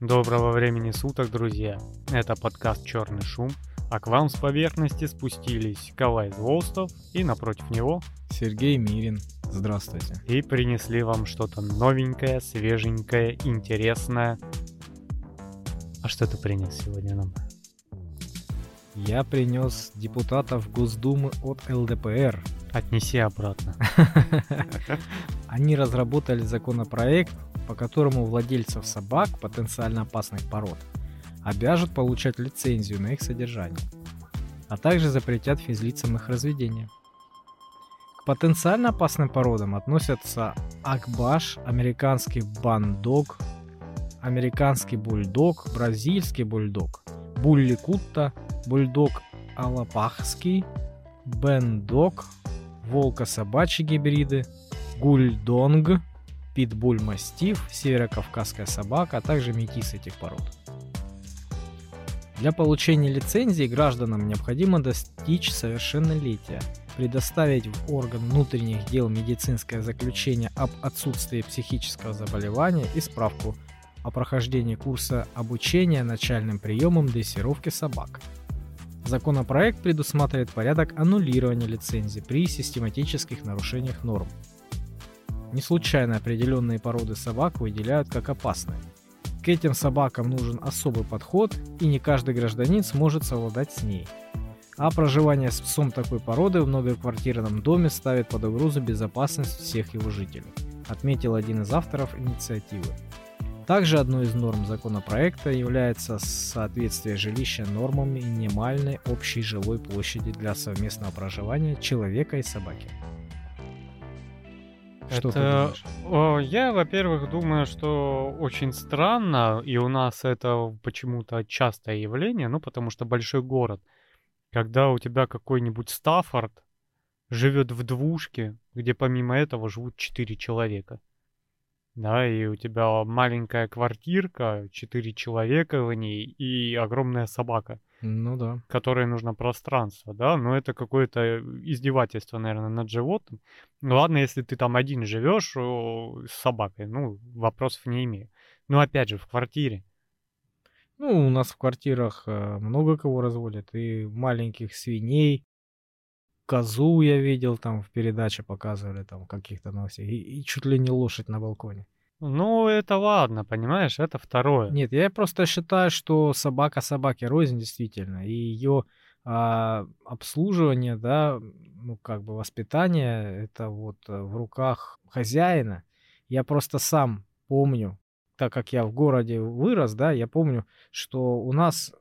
Доброго времени суток, друзья! Это подкаст «Черный шум», а к вам с поверхности спустились Калай Злостов и напротив него Сергей Мирин. Здравствуйте. и принесли вам что-то новенькое, свеженькое, интересное. А что ты принес сегодня нам? Я принес депутатов Госдумы от ЛДПР. Отнеси обратно. Они разработали законопроект, по которому владельцев собак потенциально опасных пород обяжут получать лицензию на их содержание, а также запретят физлицам их разведение. К потенциально опасным породам относятся акбаш, американский бандог, американский бульдог, бразильский бульдог, булли кутта, бульдог алапахский, бендог, волко-собачьи гибриды, гульдонг, питбуль-мастиф, северокавказская собака, а также метис этих пород. Для получения лицензии гражданам необходимо достичь совершеннолетия, предоставить в орган внутренних дел медицинское заключение об отсутствии психического заболевания и справку о прохождении курса обучения начальным приемам дрессировки собак. Законопроект предусматривает порядок аннулирования лицензии при систематических нарушениях норм. Не случайно определенные породы собак выделяют как опасные. К этим собакам нужен особый подход, и не каждый гражданин сможет совладать с ней. А проживание с псом такой породы в многоквартирном доме ставит под угрозу безопасность всех его жителей, отметил один из авторов инициативы. Также одной из норм законопроекта является соответствие жилища нормам минимальной общей жилой площади для совместного проживания человека и собаки. Что ты Это, думаешь? о, я, во-первых, думаю, что очень странно, и у нас это почему-то частое явление, ну, потому что большой город, когда у тебя какой-нибудь Стаффорд живет в двушке, где помимо этого живут четыре человека. Да, и у тебя маленькая квартирка, четыре человека в ней и огромная собака, Ну да. которой нужно пространство, да, но это какое-то издевательство, наверное, над животным. Ну ладно, если ты там один живешь с собакой, ну, вопросов не имею. Но опять же, в квартире. Ну, у нас в квартирах э, много кого разводят. И маленьких свиней, козу я видел, там в передаче показывали, там каких-то новостях. И, и чуть ли не лошадь на балконе. Ну, это ладно, понимаешь, это второе. Нет, я просто считаю, что собака собаке рознь действительно. И ее обслуживание, да, ну как бы воспитание, это вот э, в руках хозяина. Я просто сам помню, так как я в городе вырос, да, я помню, что у нас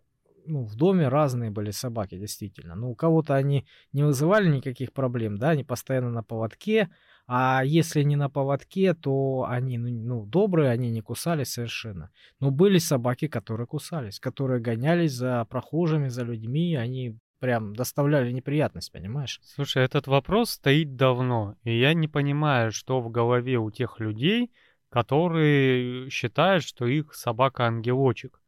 ну, в доме разные были собаки, действительно. Ну, у кого-то они не вызывали никаких проблем, да, они постоянно на поводке, а если не на поводке, то они, ну, ну, добрые, они не кусались совершенно. Но были собаки, которые кусались, которые гонялись за прохожими, за людьми, они прям доставляли неприятность, понимаешь? Слушай, этот вопрос стоит давно, и я не понимаю, что в голове у тех людей, которые считают, что их собака-ангелочек.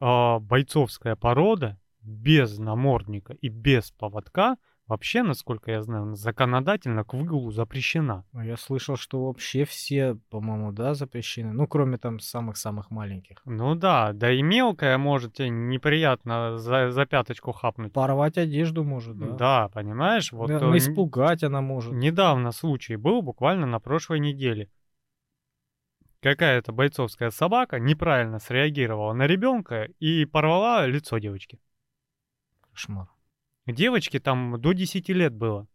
А, бойцовская порода без намордника и без поводка вообще, насколько я знаю, законодательно к выгулу запрещена. А Я слышал, что вообще все, по-моему, да, запрещены. Ну, кроме там самых-самых маленьких. Ну да, да и мелкая может тебе неприятно за, за пяточку хапнуть. Порвать одежду может, да. Да, понимаешь? Вот Да, э, испугать она может. недавно случай был, буквально на прошлой неделе. Какая-то бойцовская собака неправильно среагировала на ребенка и порвала лицо девочки. Кошмар. Девочке там до 10 лет было.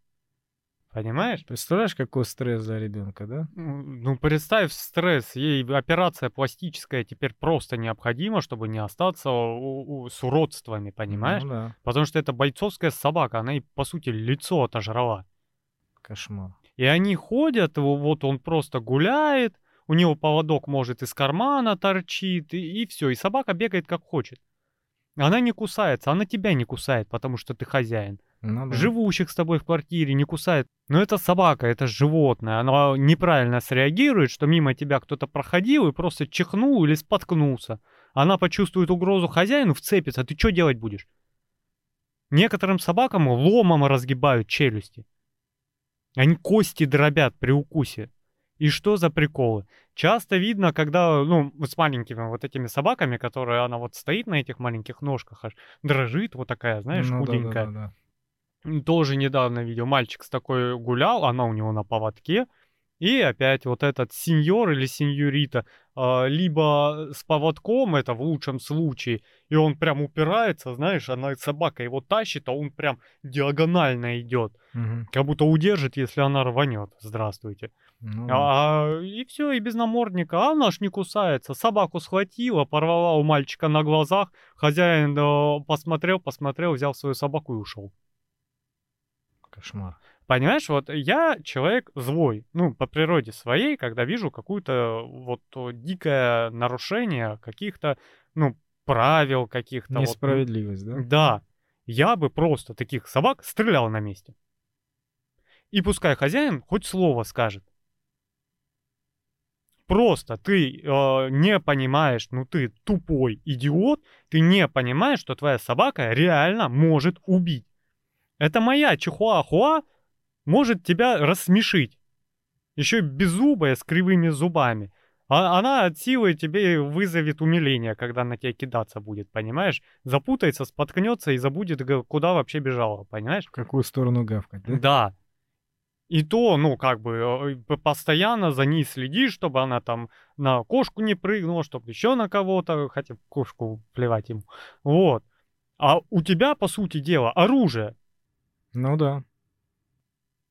Понимаешь? Представляешь, какой стресс для ребенка, да? Ну, представь стресс. Ей операция пластическая теперь просто необходима, чтобы не остаться у- у- с уродствами, понимаешь? Ну да, Потому что это бойцовская собака, она ей, по сути, лицо отожрала. кошмар. И они ходят, во- вот он просто гуляет, у него поводок, может, из кармана торчит, и, все, и собака бегает как хочет. Она не кусается, она тебя не кусает, потому что ты хозяин. Ну да. Живущих с тобой в квартире не кусает. Но это собака, это животное. Оно неправильно среагирует, что мимо тебя кто-то проходил и просто чихнул или споткнулся. Она почувствует угрозу хозяину, вцепится. Ты что делать будешь? Некоторым собакам ломом разгибают челюсти. Они кости дробят при укусе. И что за приколы? Часто видно, когда, ну, с маленькими вот этими собаками, которые она вот стоит на этих маленьких ножках, аж дрожит вот такая, знаешь, Ну да, худенькая. да, да, да. М, Тоже недавно видел, мальчик с такой гулял, она у него на поводке, и опять вот этот сеньор или сеньорита, а, либо с поводком, это в лучшем случае, и он прям упирается, знаешь, она собака его тащит, а он прям диагонально идет, Мгм. как будто удержит, если она рванет. Здравствуйте. Ну. А, и все, и без намордника. А она ж не кусается. Собаку схватила, порвала у мальчика на глазах. Хозяин э, посмотрел, посмотрел, взял свою собаку и ушел. Кошмар. Понимаешь, вот я человек злой, ну, по природе своей, когда вижу какое-то вот дикое нарушение каких-то, ну, правил каких-то. вот, ну, Несправедливость, да? да, я бы просто таких собак стрелял на месте. И пускай хозяин хоть слово скажет. Просто ты э, не понимаешь, ну ты тупой идиот, ты не понимаешь, что твоя собака реально может убить. Это моя чихуахуа может тебя рассмешить. Еще беззубая, с кривыми зубами. А она от силы тебе вызовет умиление, когда на тебя кидаться будет, понимаешь? Запутается, споткнется и забудет, куда вообще бежала, понимаешь? В какую сторону гавкать, да? Да. И то, ну, как бы, э, постоянно за ней следишь, чтобы она там на кошку не прыгнула, чтобы еще на кого-то, хотя кошку плевать ему. Вот. А у тебя, по сути дела, оружие. Ну да.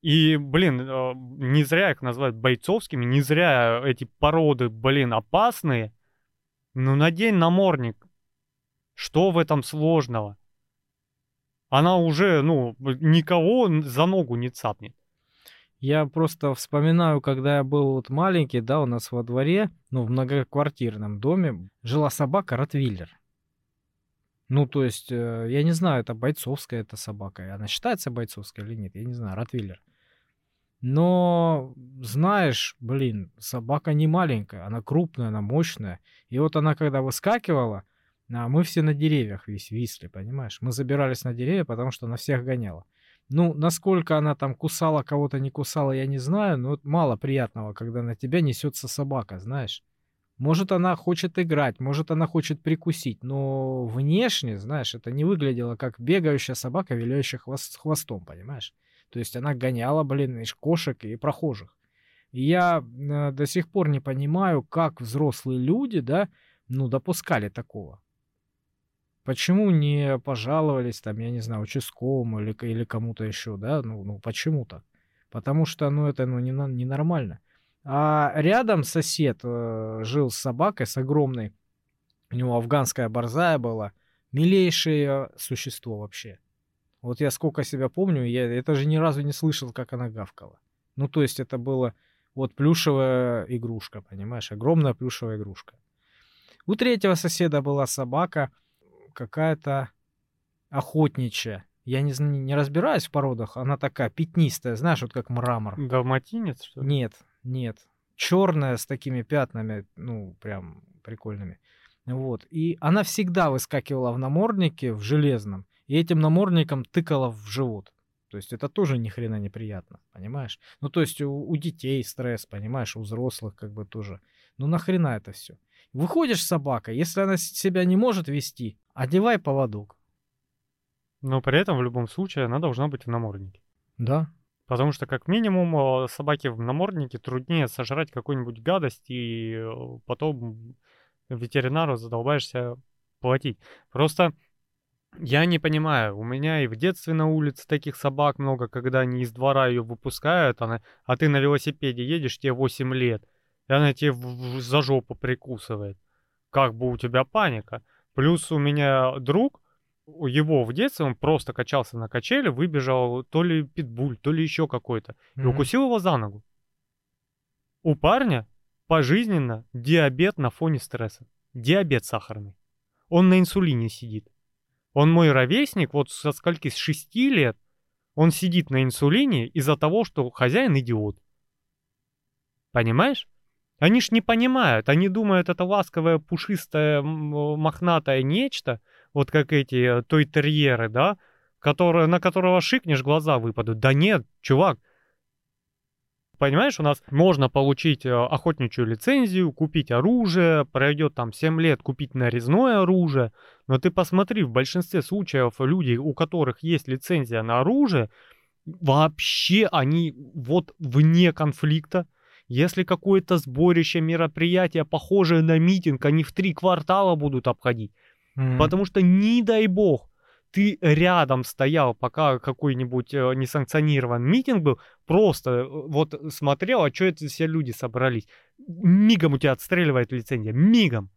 И, блин, э, не зря их называют бойцовскими, не зря эти породы, блин, опасные. Ну, надень намордник. Что в этом сложного? Она уже, ну, никого за ногу не цапнет. Я просто вспоминаю, когда я был вот маленький, да, у нас во дворе, ну, в многоквартирном доме жила собака Ротвиллер. Ну, то есть, э, я не знаю, это бойцовская эта собака. Она считается бойцовской или нет, я не знаю, Ротвиллер. Но, знаешь, блин, собака не маленькая, она крупная, она мощная. И вот она, когда выскакивала, а мы все на деревьях вис висли, понимаешь? Мы забирались на деревья, потому что она всех гоняла. Ну, насколько она там кусала кого-то, не кусала, я не знаю, но вот мало приятного, когда на тебя несется собака, знаешь. Может, она хочет играть, может, она хочет прикусить, но внешне, знаешь, это не выглядело как бегающая собака, виляющая хвост- хвостом, понимаешь? То есть она гоняла, блин, и кошек, и прохожих. И я э, до сих пор не понимаю, как взрослые люди, да, ну, допускали такого. Почему не пожаловались, там, я не знаю, участковому или, или кому-то еще, да? Ну, ну почему так? Потому что, ну, это ну, не, на- ненормально. А рядом сосед э, жил с собакой, с огромной. У него афганская борзая была. Милейшее существо вообще. Вот я сколько себя помню, я это же ни разу не слышал, как она гавкала. Ну, то есть это было вот плюшевая игрушка, понимаешь? Огромная плюшевая игрушка. У третьего соседа была собака какая-то охотничья. Я не, не разбираюсь в породах, она такая пятнистая, знаешь, вот как мрамор. Далматинец, что ли? Нет, нет. Черная с такими пятнами, ну, прям прикольными. Вот. И она всегда выскакивала в наморднике, в железном, и этим намордником тыкала в живот. То есть это тоже ни хрена неприятно, понимаешь? Ну, то есть у, у детей стресс, понимаешь, у взрослых как бы тоже. Ну, нахрена это все? Выходишь с собакой, если она себя не может вести, одевай поводок. Но при этом в любом случае она должна быть в наморднике. Да. Потому что, как минимум, э, собаке в наморднике труднее сожрать какую-нибудь гадость, и э, потом ветеринару задолбаешься платить. Просто я не понимаю, у меня и в детстве на улице таких собак много, когда они из двора ее выпускают, она, а ты на велосипеде едешь, тебе 8 лет, и она тебе в- в- за жопу прикусывает. Как бы у тебя паника. Плюс у меня друг, его в детстве он просто качался на качеле, выбежал то ли питбуль, то ли еще какой-то, и Мгм. укусил его за ногу. У парня пожизненно диабет на фоне стресса. Диабет сахарный. Он на инсулине сидит. Он мой ровесник, вот со скольки, с 6 лет, он сидит на инсулине из-за того, что хозяин идиот. Понимаешь? Они ж не понимают, они думают, это ласковое, пушистое, мохнатое нечто, вот как эти э, той-терьеры, да, которые, на которого шикнешь, глаза выпадут. Да нет, чувак, понимаешь, у нас можно получить э, охотничью лицензию, купить оружие, пройдет там 7 лет купить нарезное оружие, но ты посмотри, в большинстве случаев люди, у которых есть лицензия на оружие, вообще они вот вне конфликта. Если какое-то сборище, мероприятие, похожее на митинг, они в три квартала будут обходить. Mm-hmm. Потому что, не дай бог, ты рядом стоял, пока какой-нибудь э, несанкционирован митинг был, просто э, вот смотрел, а что это все люди собрались. Мигом у тебя отстреливает лицензия, мигом.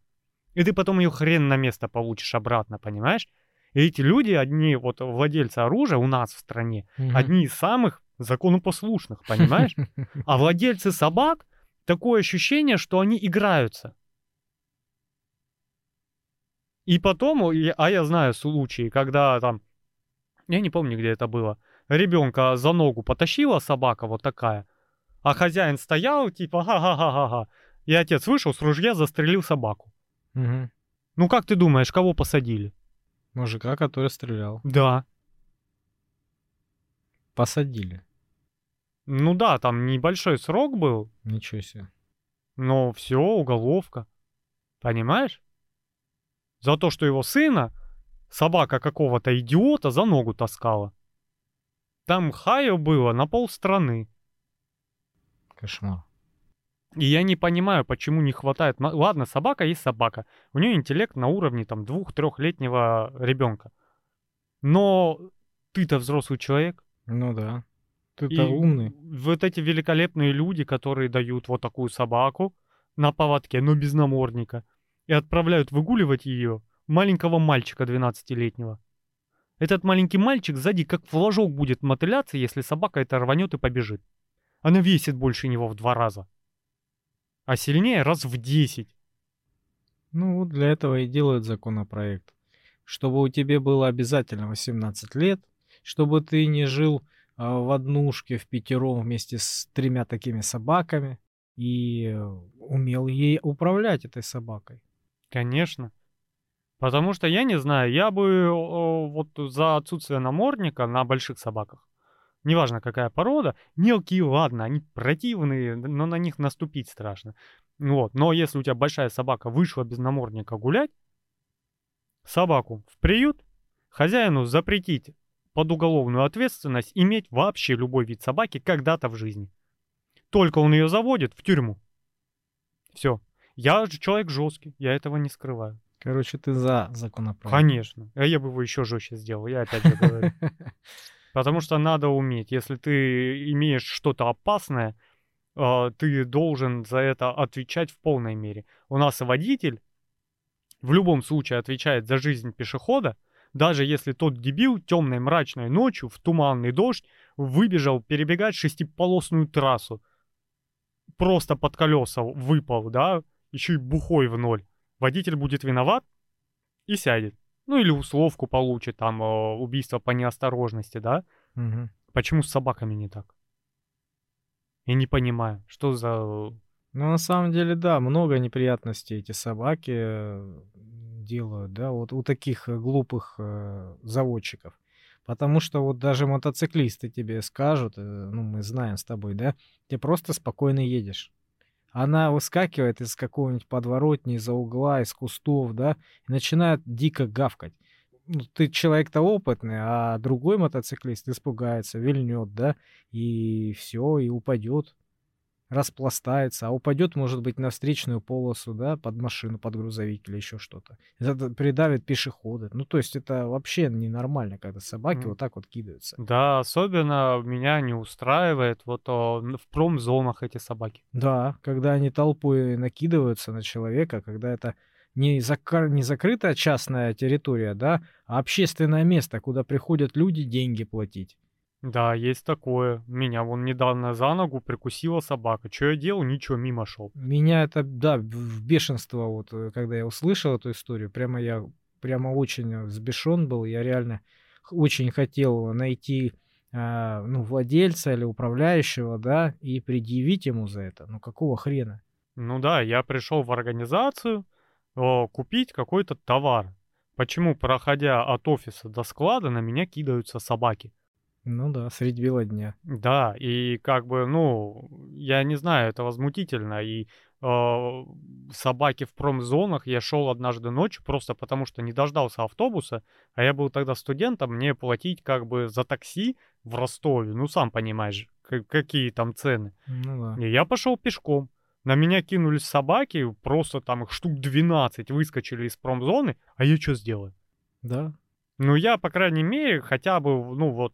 И ты потом ее хрен на место получишь обратно, понимаешь? И эти люди, одни вот владельцы оружия у нас в стране, угу. одни из самых законопослушных, понимаешь? А владельцы собак, такое ощущение, что они играются. И потом, а я знаю случаи, когда там, я не помню, где это было, ребенка за ногу потащила собака вот такая, а хозяин стоял, типа, ха-ха-ха-ха-ха, и отец вышел с ружья, застрелил собаку. Угу. Ну как ты думаешь, кого посадили? Мужика, который стрелял. Да. Посадили. Ну да, там небольшой срок был. Ничего себе. Но все, уголовка. Понимаешь? За то, что его сына собака какого-то идиота за ногу таскала. Там хаю было на полстраны. Кошмар. И я не понимаю, почему не хватает... Ладно, собака есть собака. У нее интеллект на уровне там двух-трехлетнего ребенка. Но ты-то взрослый человек. Ну да. Ты-то умный. Вот эти великолепные люди, которые дают вот такую собаку на поводке, но без намордника и отправляют выгуливать ее маленького мальчика 12-летнего. Этот маленький мальчик сзади как флажок будет мотыляться, если собака это рванет и побежит. Она весит больше него в два раза. А сильнее раз в 10. Ну, вот для этого и делают законопроект. Чтобы у тебя было обязательно 18 лет, чтобы ты не жил а, в однушке в пятером вместе с тремя такими собаками и э, умел ей управлять этой собакой. Конечно. Потому что, я не знаю, я бы вот за отсутствие намордника на больших собаках, неважно какая порода, мелкие, ладно, они противные, но на них наступить страшно. Вот. Но если у тебя большая собака вышла без намордника гулять, собаку в приют, хозяину запретить под уголовную ответственность иметь вообще любой вид собаки когда-то в жизни. Только он ее заводит в тюрьму. Все. Я же человек жесткий, я этого не скрываю. Короче, ты за законопроект. Конечно. А я бы его еще жестче сделал, я опять же говорю. Потому что надо уметь. Если ты имеешь что-то опасное, а, ты должен за это отвечать в полной мере. У нас водитель в любом случае отвечает за жизнь пешехода, даже если тот дебил темной мрачной ночью в туманный дождь выбежал перебегать шестиполосную трассу. Просто под колеса выпал, да, еще и бухой в ноль. Водитель будет виноват и сядет. Ну или условку получит, там, э, убийство по неосторожности, да? Угу. Почему с собаками не так? Я не понимаю, что за... Ну, на самом деле, да, много неприятностей эти собаки э, делают, да, вот у таких э, глупых э, заводчиков. Потому что вот даже мотоциклисты тебе скажут, ну, мы знаем с тобой, да, ты просто спокойно едешь. Она выскакивает из какого-нибудь подворотни, из-за угла, из кустов, да, и начинает дико гавкать. Ну, ты человек-то опытный, а другой мотоциклист испугается, вильнет, да, и все, и упадет распластается, а упадет, может быть, на встречную полосу, да, под машину, под грузовик или еще что-то. Это придавит пешехода. Ну, то есть это вообще ненормально, когда собаки mm. вот так вот кидаются. Да, особенно меня не устраивает вот о, в промзонах эти собаки. Да, когда они толпой накидываются на человека, когда это не, закр... не закрытая частная территория, да, а общественное место, куда приходят люди деньги платить. Да, есть такое. Меня вон недавно за ногу прикусила собака. Что я делал? Ничего, мимо шел. Меня это, да, в бешенство, вот, э, когда я услышал эту историю, прямо я прямо очень взбешен был. Я реально очень хотел найти э, ну, владельца или управляющего, да, и предъявить ему за это. Ну, какого хрена? Ну да, я пришел в организацию о, купить какой-то товар. Почему, проходя от офиса до склада, на меня кидаются собаки? Ну да, средь бела дня. Да, и как бы, ну, я не знаю, это возмутительно. И э, собаки в промзонах я шел однажды ночью просто потому, что не дождался автобуса, а я был тогда студентом, мне платить как бы за такси в Ростове, ну, сам понимаешь, какие там цены. Ну да. И я пошел пешком. На меня кинулись собаки, просто там их штук 12 выскочили из промзоны, а я что сделаю? Да, Ну, я, по крайней мере, хотя бы, ну, вот,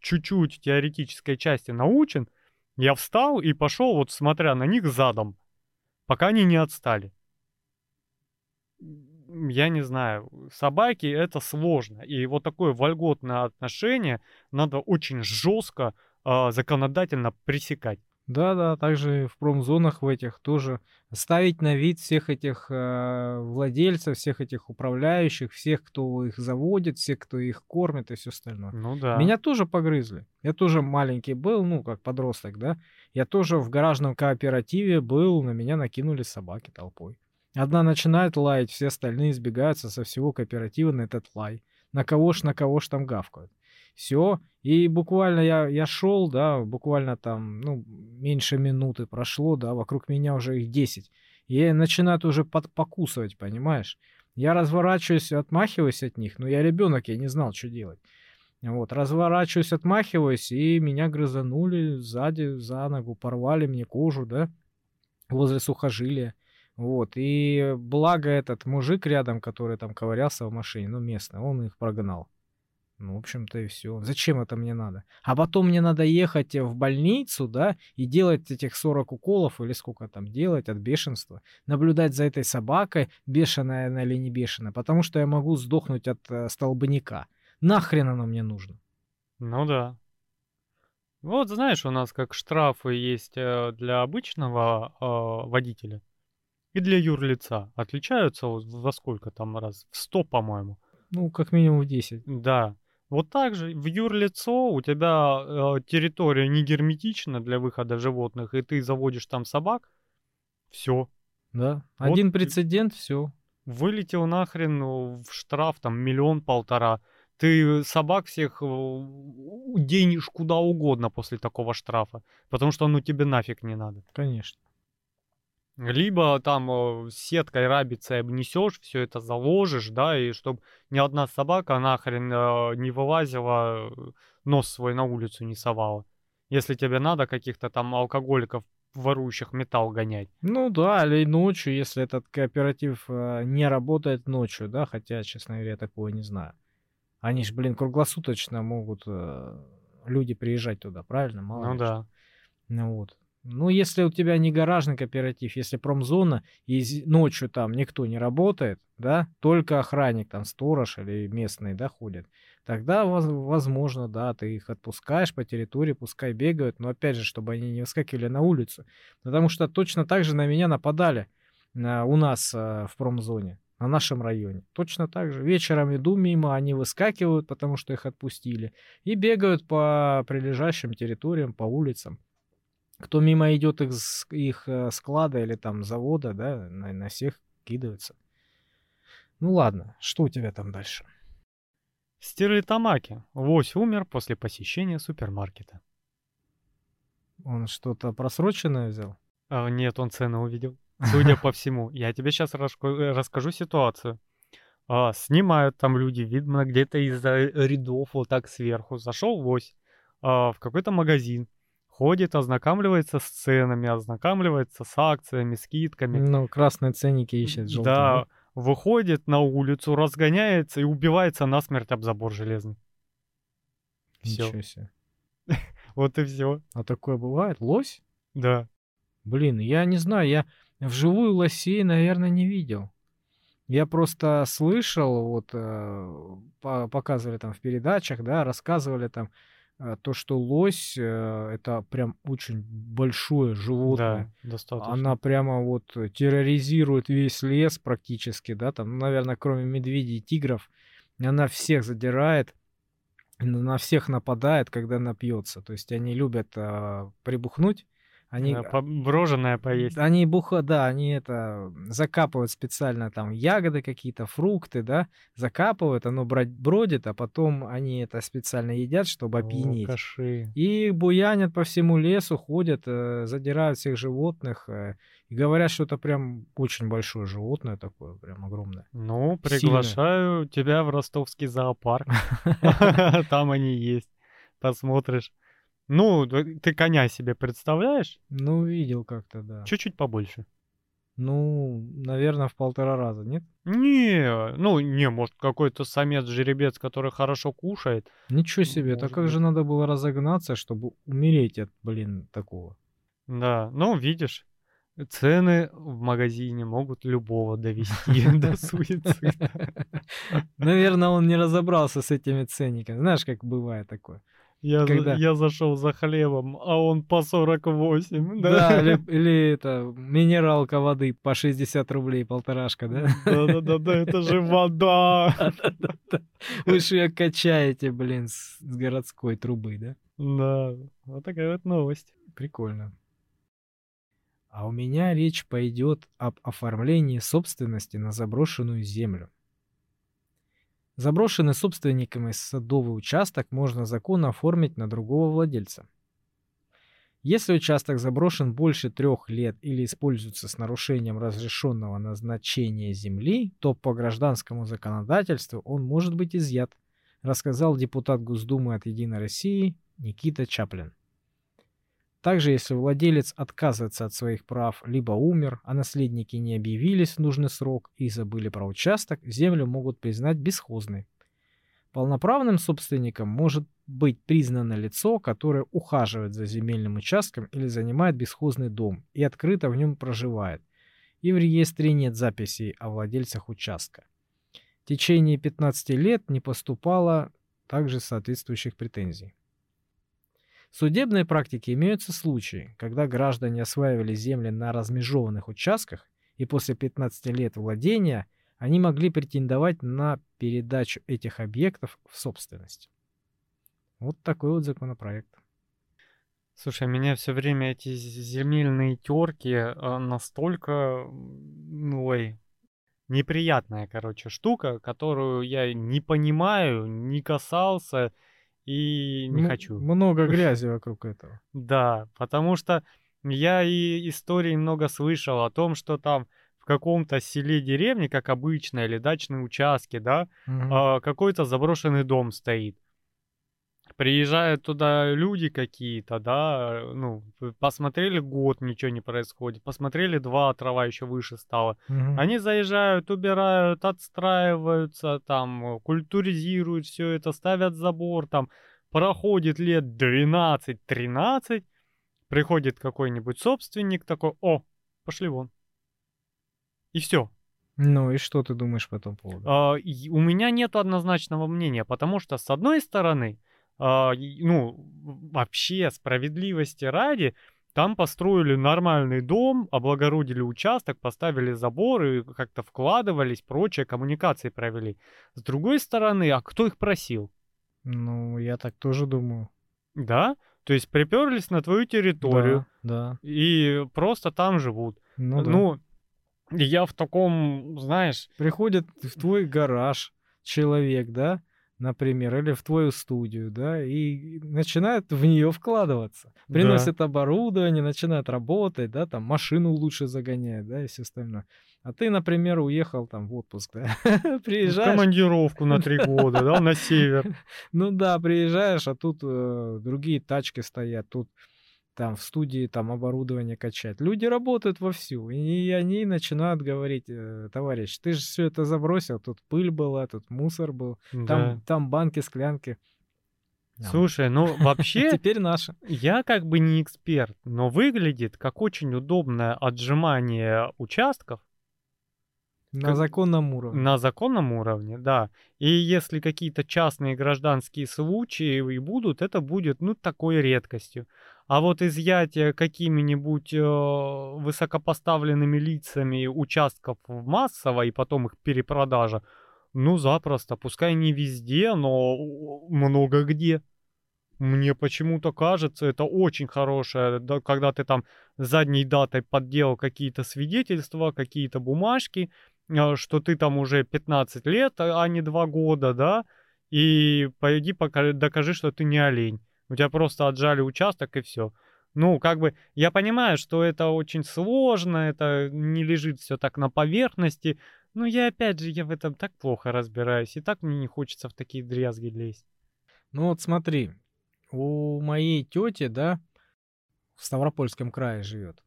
чуть-чуть теоретической части научен. Я встал и пошел, вот, смотря на них задом, пока они не отстали. Я не знаю, собаки это сложно. И вот такое вольготное отношение надо очень жестко а, законодательно пресекать. Да-да, также в промзонах в этих тоже ставить на вид всех этих э, владельцев, всех этих управляющих, всех, кто их заводит, всех, кто их кормит и все остальное. Ну да. Меня тоже погрызли. Я тоже маленький был, ну, как подросток, да. Я тоже в гаражном кооперативе был, на меня накинули собаки толпой. Одна начинает лаять, все остальные избегаются со всего кооператива на этот лай. На кого ж, на кого ж там гавкают. Все. И буквально я, я шел, да, буквально там, ну, меньше минуты прошло, да, вокруг меня уже их 10. И начинают уже под, покусывать, понимаешь? Я разворачиваюсь, отмахиваюсь от них, но я ребенок, я не знал, что делать. Вот, разворачиваюсь, отмахиваюсь, и меня грызанули сзади, за ногу, порвали мне кожу, да, возле сухожилия. Вот, и благо этот мужик рядом, который там ковырялся в машине, ну, местный, он их прогнал. Ну, в общем-то, и все. Зачем это мне надо? А потом мне надо ехать в больницу, да, и делать этих 40 уколов, или сколько там делать от бешенства. Наблюдать за этой собакой, бешеная она или не бешеная, потому что я могу сдохнуть от э, столбняка. Нахрен оно мне нужно? Ну да. Вот знаешь, у нас как штрафы есть э, для обычного э, водителя и для юрлица. Отличаются во сколько там раз? В 100, по-моему. Ну, как минимум в 10. Да. Вот так же в юрлицо у тебя э, территория не герметична для выхода животных, и ты заводишь там собак, все. Да. Вот Один прецедент, все. Вылетел нахрен ну, в штраф там миллион-полтора. Ты собак всех э, денешь куда угодно после такого штрафа, потому что ну тебе нафиг не надо. Конечно. Либо там э, сеткой рабицей обнесешь, все это заложишь, да, и чтобы ни одна собака нахрен э, не вылазила, э, нос свой на улицу не совала. Если тебе надо каких-то там алкоголиков, ворующих металл гонять. Ну да, или ночью, если этот кооператив э, не работает ночью, да, хотя, честно говоря, я такого не знаю. Они ж, блин, круглосуточно могут э, люди приезжать туда, правильно? Мало Ну ли да. что. Ну вот. Ну, если у тебя не гаражный кооператив, если промзона, и ночью там никто не работает, да, только охранник, там, сторож или местный, да, ходит, тогда, воз- возможно, да, ты их отпускаешь по территории, пускай бегают, но опять же, чтобы они не выскакивали на улицу. Потому что точно так же на меня нападали а, у нас а, в промзоне, на нашем районе. Точно так же. Вечером иду мимо, они выскакивают, потому что их отпустили, и бегают по прилежащим территориям, по улицам. Кто мимо идет их, их э, склада или там завода, да, на, на всех кидаются. Ну ладно, что у тебя там дальше? Стиры Тамаки. Лось умер после посещения супермаркета. Он что-то просроченное взял? А, нет, он цены увидел. Судя по всему. Я тебе сейчас расскажу ситуацию. А, снимают там люди, видно, где-то из-за рядов вот так сверху. Зашел лось а, в какой-то магазин. Ходит, ознакомливается с ценами, ознакомливается с акциями, скидками. Ну, красные ценники ищет, желтые. Да, выходит на улицу, разгоняется и убивается насмерть об забор железный. Всё. Ничего себе. Вот и все. А такое бывает? Лось? Да. Блин, я не знаю, я вживую лосей, наверное, не видел. Я просто слышал, вот э, по- показывали там в передачах, да, рассказывали там то, что лось э, это прям очень большое животное. Да, достаточно. Она прямо вот терроризирует весь лес практически, да, там, наверное, кроме медведей и тигров, она всех задирает, на всех нападает, когда напьется. То есть они любят а, прибухнуть, Они, броженое поесть. они буха, да, они это закапывают специально там ягоды какие-то, фрукты, да, закапывают, оно бродит, а потом они это специально едят, чтобы опьянеть. Алкаши. И буянят по всему лесу, ходят, э, задирают всех животных э, и говорят, что это прям очень большое животное такое, прям огромное. Ну, приглашаю тебя в ростовский зоопарк. Там они есть. Посмотришь. Ну, ты коня себе представляешь? Ну, видел как-то, да. Чуть-чуть побольше. Ну, наверное, в полтора раза, нет? Не, ну, не, может, какой-то самец-жеребец, который хорошо кушает. Ничего себе, Может как быть. же надо было разогнаться, чтобы умереть от, блин, такого. Да, ну, видишь, цены в магазине могут любого довести до суицида. Наверное, он не разобрался с этими ценниками. Знаешь, как бывает такое. Я, Когда- я зашел за хлебом, а он по 48. Да, или, или это минералка воды по 60 рублей, полторашка, да? Да-да-да, это же вода. Вы же ее качаете, блин, с городской трубы, да? Да, вот такая вот новость. Прикольно. А у меня речь пойдет об оформлении собственности на заброшенную землю. Заброшенный собственниками садовый участок можно законно оформить на другого владельца. Если участок заброшен больше трех лет или используется с нарушением разрешенного назначения земли, то по гражданскому законодательству он может быть изъят, рассказал депутат Госдумы от «Единой России» Никита Чаплин. Также, если владелец отказывается от своих прав, либо умер, а наследники не объявились в нужный срок и забыли про участок, землю могут признать бесхозной. Полноправным собственником может быть признано лицо, которое ухаживает за земельным участком или занимает бесхозный дом и открыто в нем проживает, и в реестре нет записей о владельцах участка. В течение 15 лет не поступало также соответствующих претензий. Судебной практике имеются случаи, когда граждане осваивали земли на размежованных участках, и после 15 лет владения они могли претендовать на передачу этих объектов в собственность. Вот такой вот законопроект. Слушай, меня все время эти земельные терки а, настолько, ну, ой, неприятная, короче, штука, которую я не понимаю, не касался и не хочу. Много грязи вокруг этого. Да, потому что я и истории много слышал о том, что там в каком-то селе, деревне, как обычно, или дачные участки, да, а, какой-то заброшенный дом стоит. Приезжают туда люди какие-то, да, ну, п- посмотрели год, ничего не происходит, посмотрели два, трава еще выше стала. Мгм. Они заезжают, убирают, отстраиваются, там, э, культуризируют все это, ставят забор, там, проходит лет 12-13, приходит какой-нибудь собственник такой, о, пошли вон. И все. Ну и что ты думаешь по этому поводу? А, у меня нет однозначного мнения, потому что, с одной стороны, ну, в- вообще справедливости ради, там построили нормальный дом, облагородили участок, поставили забор и как-то вкладывались, прочее, коммуникации провели. С другой стороны, а кто их просил? Ну, я так тоже думаю. Да? То есть приперлись на твою территорию Да, и просто там живут. да. Ну, да. ну я в таком, знаешь, Приходит в твой гараж человек, да, например, или в твою студию, да, и начинает в нее вкладываться. Да. Приносит оборудование, начинает работать, да, там машину лучше загоняет, да, и все остальное. А ты, например, уехал там в отпуск, да, в приезжаешь, командировку на три года, да, на север. ну да, приезжаешь, а тут э, другие тачки стоят, тут там в студии там оборудование качать. Люди работают вовсю, и они начинают говорить, э, товарищ, ты же все это забросил, тут пыль была, тут мусор был, Да. там, там банки, склянки. Слушай, ну вообще Теперь наши. я как бы не эксперт, но выглядит как очень удобное отжимание участков На Как- законном уровне. на законном уровне, да. И если какие-то частные гражданские случаи и будут, это будет, ну, такой редкостью. А вот изъятие какими-нибудь э, высокопоставленными лицами участков массово и потом их перепродажа, ну, запросто. Пускай не везде, но много где. Мне почему-то кажется, это очень хорошее, да, когда ты там задней датой подделал какие-то свидетельства, какие-то бумажки, а, что ты там уже 15 лет, а, а не 2 года, да, и пойди покажи, докажи, что ты не олень. У тебя просто отжали участок и все. Ну, как бы, я понимаю, что это очень сложно, это не лежит все так на поверхности, но я опять же, я в этом так плохо разбираюсь, и так мне не хочется в такие дрязги лезть. Ну вот смотри, у моей тети, да, в Ставропольском крае живет,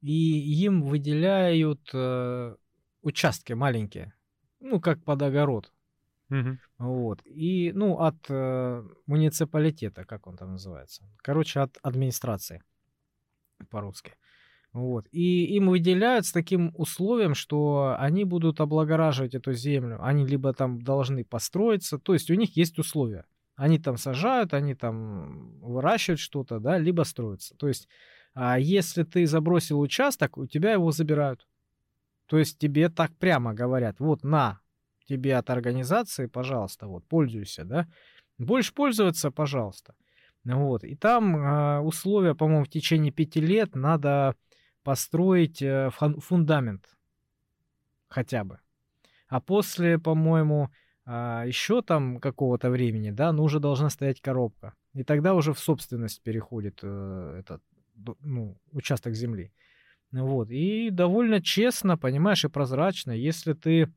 и им выделяют э, участки маленькие, ну, как под огород. Мгм. Вот. И, ну, от э, муниципалитета, как он там называется. Короче, от администрации по-русски. Вот. И им выделяют с таким условием, что они будут облагораживать эту землю. Они либо там должны построиться, то есть у них есть условия. Они там сажают, они там выращивают что-то, да, либо строятся. То есть, а если ты забросил участок, у тебя его забирают. То есть тебе так прямо говорят, вот на, тебе от организации, пожалуйста, вот, пользуйся, да. Больше пользоваться, пожалуйста. Вот. И там э, условия, по-моему, в течение пяти лет надо построить э, фундамент хотя бы. А после, по-моему, э, еще там какого-то времени, да, ну уже должна стоять коробка. И тогда уже в собственность переходит э, этот ну, участок земли. Вот. И довольно честно, понимаешь, и прозрачно. Если ты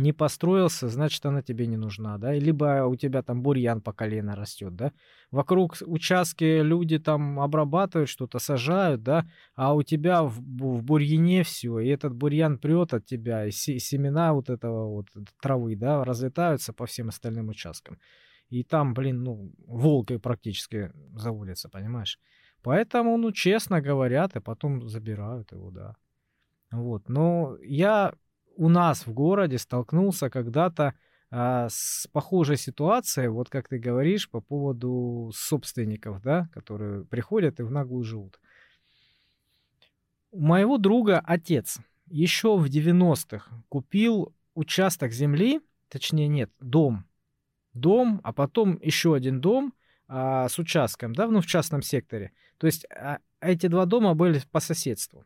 не построился, значит, она тебе не нужна, да, либо у тебя там бурьян по колено растет, да, вокруг участки люди там обрабатывают что-то, сажают, да, а у тебя в, в бурьяне все, и этот бурьян прет от тебя, и семена вот этого вот травы, да, разлетаются по всем остальным участкам. И там, блин, ну, волкой практически заводится, понимаешь? Поэтому, ну, честно говорят, и потом забирают его, да. Вот, но я у нас в городе столкнулся когда-то а, с похожей ситуацией, вот как ты говоришь, по поводу собственников, да, которые приходят и в наглую живут. У моего друга отец еще в 90-х купил участок земли, точнее нет, дом. Дом, а потом еще один дом а, с участком, да, ну в частном секторе. То есть а, эти два дома были по соседству.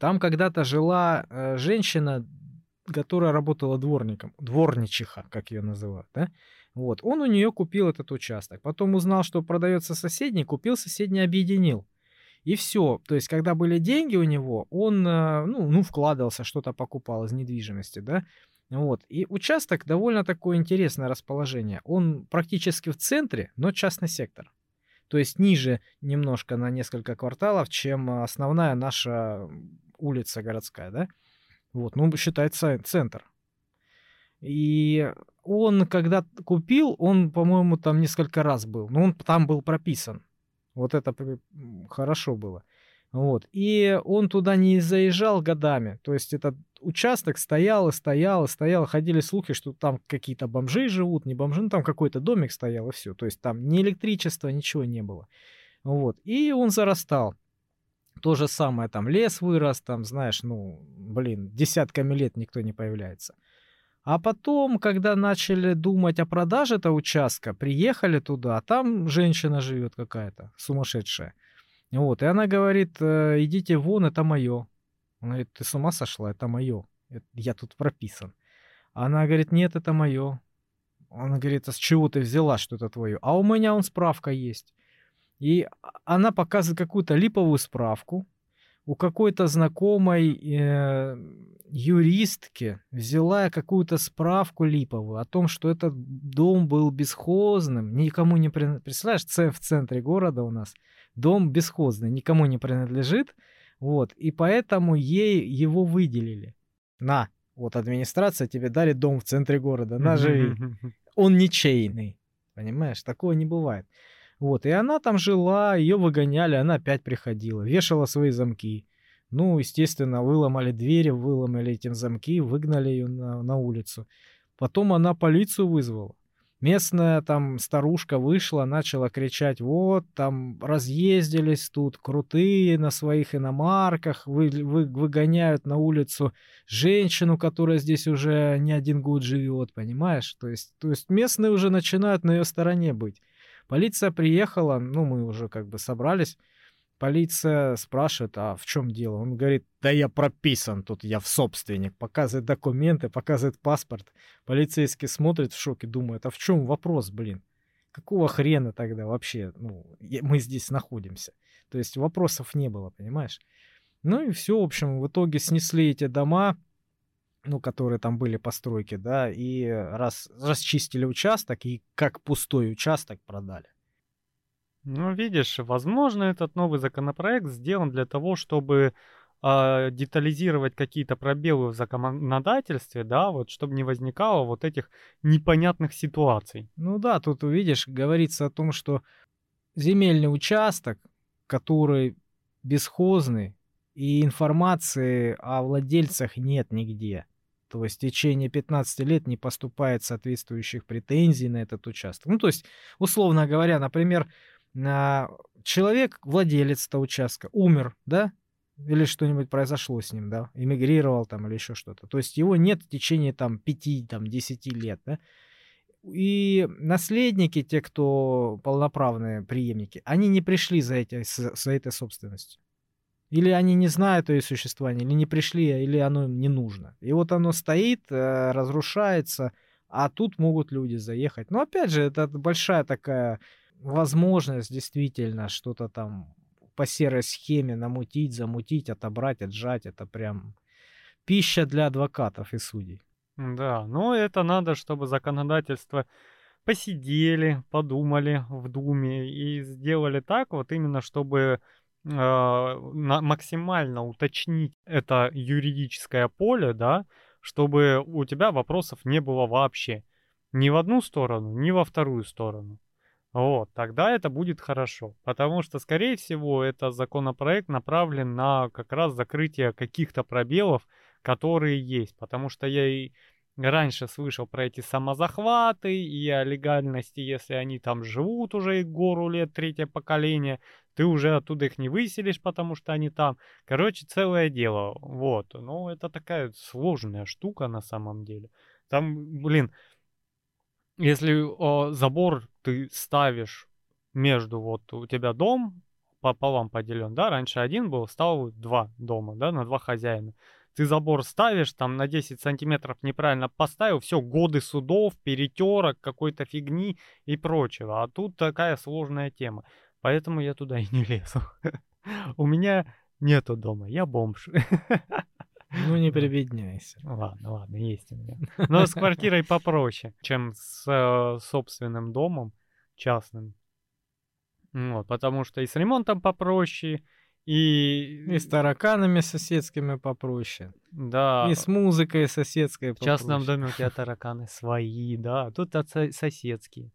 Там когда-то жила э, женщина, которая работала дворником, дворничиха, как ее называют, да? Вот, он у нее купил этот участок. Потом узнал, что продается соседний, купил соседний, объединил. И все. То есть, когда были деньги у него, он, э, ну, ну вкладывался, что-то покупал из недвижимости, да? Вот. И участок довольно такое интересное расположение. Он практически в центре, но частный сектор. То есть ниже немножко на несколько кварталов, чем основная наша улица городская, да? Вот, ну, считается центр. И он, когда купил, он, по-моему, там несколько раз был. Но он там был прописан. Вот это хорошо было. Вот. И он туда не заезжал годами. То есть этот участок стоял и стоял и стоял. Ходили слухи, что там какие-то бомжи живут, не бомжи, ну там какой-то домик стоял и все. То есть там ни электричества, ничего не было. Вот. И он зарастал. То же самое, там лес вырос, там, знаешь, ну, блин, десятками лет никто не появляется. А потом, когда начали думать о продаже этого участка, приехали туда, а там женщина живет какая-то, сумасшедшая. Вот, и она говорит, «Э, идите вон, это мое. Она говорит, ты с ума сошла, это мое. Я тут прописан. Она говорит, нет, это мое. Она говорит, а с чего ты взяла, что это твое? А у меня он справка есть. И она показывает какую-то липовую справку. У какой-то знакомой э, юристки взяла какую-то справку липовую о том, что этот дом был бесхозным, никому не принадлежит. Представляешь, в центре города у нас дом бесхозный, никому не принадлежит. Вот, и поэтому ей его выделили. На, вот администрация тебе дарит дом в центре города, на, живи. Он ничейный, понимаешь, такого не бывает. Вот, и она там жила, ее выгоняли, она опять приходила, вешала свои замки. Ну, естественно, выломали двери, выломали этим замки, выгнали ее на, на улицу. Потом она полицию вызвала. Местная там старушка вышла, начала кричать, вот, там разъездились тут, крутые на своих иномарках, вы, вы, выгоняют на улицу женщину, которая здесь уже не один год живет, понимаешь? То есть, то есть местные уже начинают на ее стороне быть. Полиция приехала, ну, мы уже как бы собрались. Полиция спрашивает, а в чем дело? Он говорит, да я прописан тут, я в собственник. Показывает документы, показывает паспорт. Полицейский смотрит в шоке, думает, а в чем вопрос, блин? Какого хрена тогда вообще ну, мы здесь находимся? То есть вопросов не было, понимаешь? Ну и все, в общем, в итоге снесли эти дома, ну, которые там были постройки, да, и раз, расчистили участок, и как пустой участок продали. Ну, видишь, возможно, этот новый законопроект сделан для того, чтобы э, детализировать какие-то пробелы в законодательстве, да, вот, чтобы не возникало вот этих непонятных ситуаций. Ну да, тут увидишь, говорится о том, что земельный участок, который бесхозный, и информации о владельцах нет нигде. То есть в течение 15 лет не поступает соответствующих претензий на этот участок. Ну, то есть, условно говоря, например, человек, владелец этого участка, умер, да, или что-нибудь произошло с ним, да, эмигрировал там или еще что-то. То есть его нет в течение там 5, там 10 лет, да. И наследники, те, кто полноправные преемники, они не пришли за, эти, за этой собственностью. Или они не знают о ее существовании, или не пришли, или оно им не нужно. И вот оно стоит, э, разрушается, а тут могут люди заехать. Но опять же, это большая такая возможность действительно что-то там по серой схеме намутить, замутить, отобрать, отжать. Это прям пища для адвокатов и судей. Да, но это надо, чтобы законодательство посидели, подумали в Думе и сделали так вот именно, чтобы максимально уточнить это юридическое поле, да, чтобы у тебя вопросов не было вообще. Ни в одну сторону, ни во вторую сторону. Вот, тогда это будет хорошо. Потому что, скорее всего, это законопроект направлен на как раз закрытие каких-то пробелов, которые есть. Потому что я и раньше слышал про эти самозахваты и о легальности, если они там живут уже и гору лет, третье поколение, ты уже оттуда их не выселишь, потому что они там. Короче, целое дело. Вот. Ну, это такая сложная штука на самом деле. Там, блин, если о, забор ты ставишь между, вот у тебя дом пополам поделен, да, раньше один был, стал два дома, да, на два хозяина. Ты забор ставишь, там на 10 сантиметров неправильно поставил, все, годы судов, перетерок, какой-то фигни и прочего. А тут такая сложная тема. Поэтому я туда и не лезу. У меня нету дома, я бомж. Ну, не прибедняйся. Ладно, ладно, есть у меня. Но с квартирой попроще, чем с э, собственным домом частным. Вот, потому что и с ремонтом попроще, и... И с тараканами соседскими попроще. Да. И с музыкой соседской попроще. В частном доме у тебя тараканы свои, да, а тут соседские.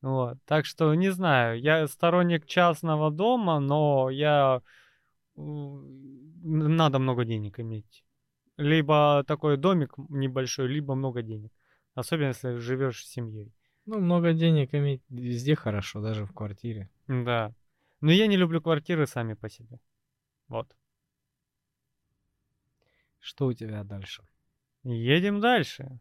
Вот. Так что, не знаю, я сторонник частного дома, но я... Надо много денег иметь. Либо такой домик небольшой, либо много денег. Особенно, если живешь с семьей. Ну, много денег иметь везде хорошо, даже в квартире. Да. Но я не люблю квартиры сами по себе. Вот. Что у тебя дальше? Едем дальше.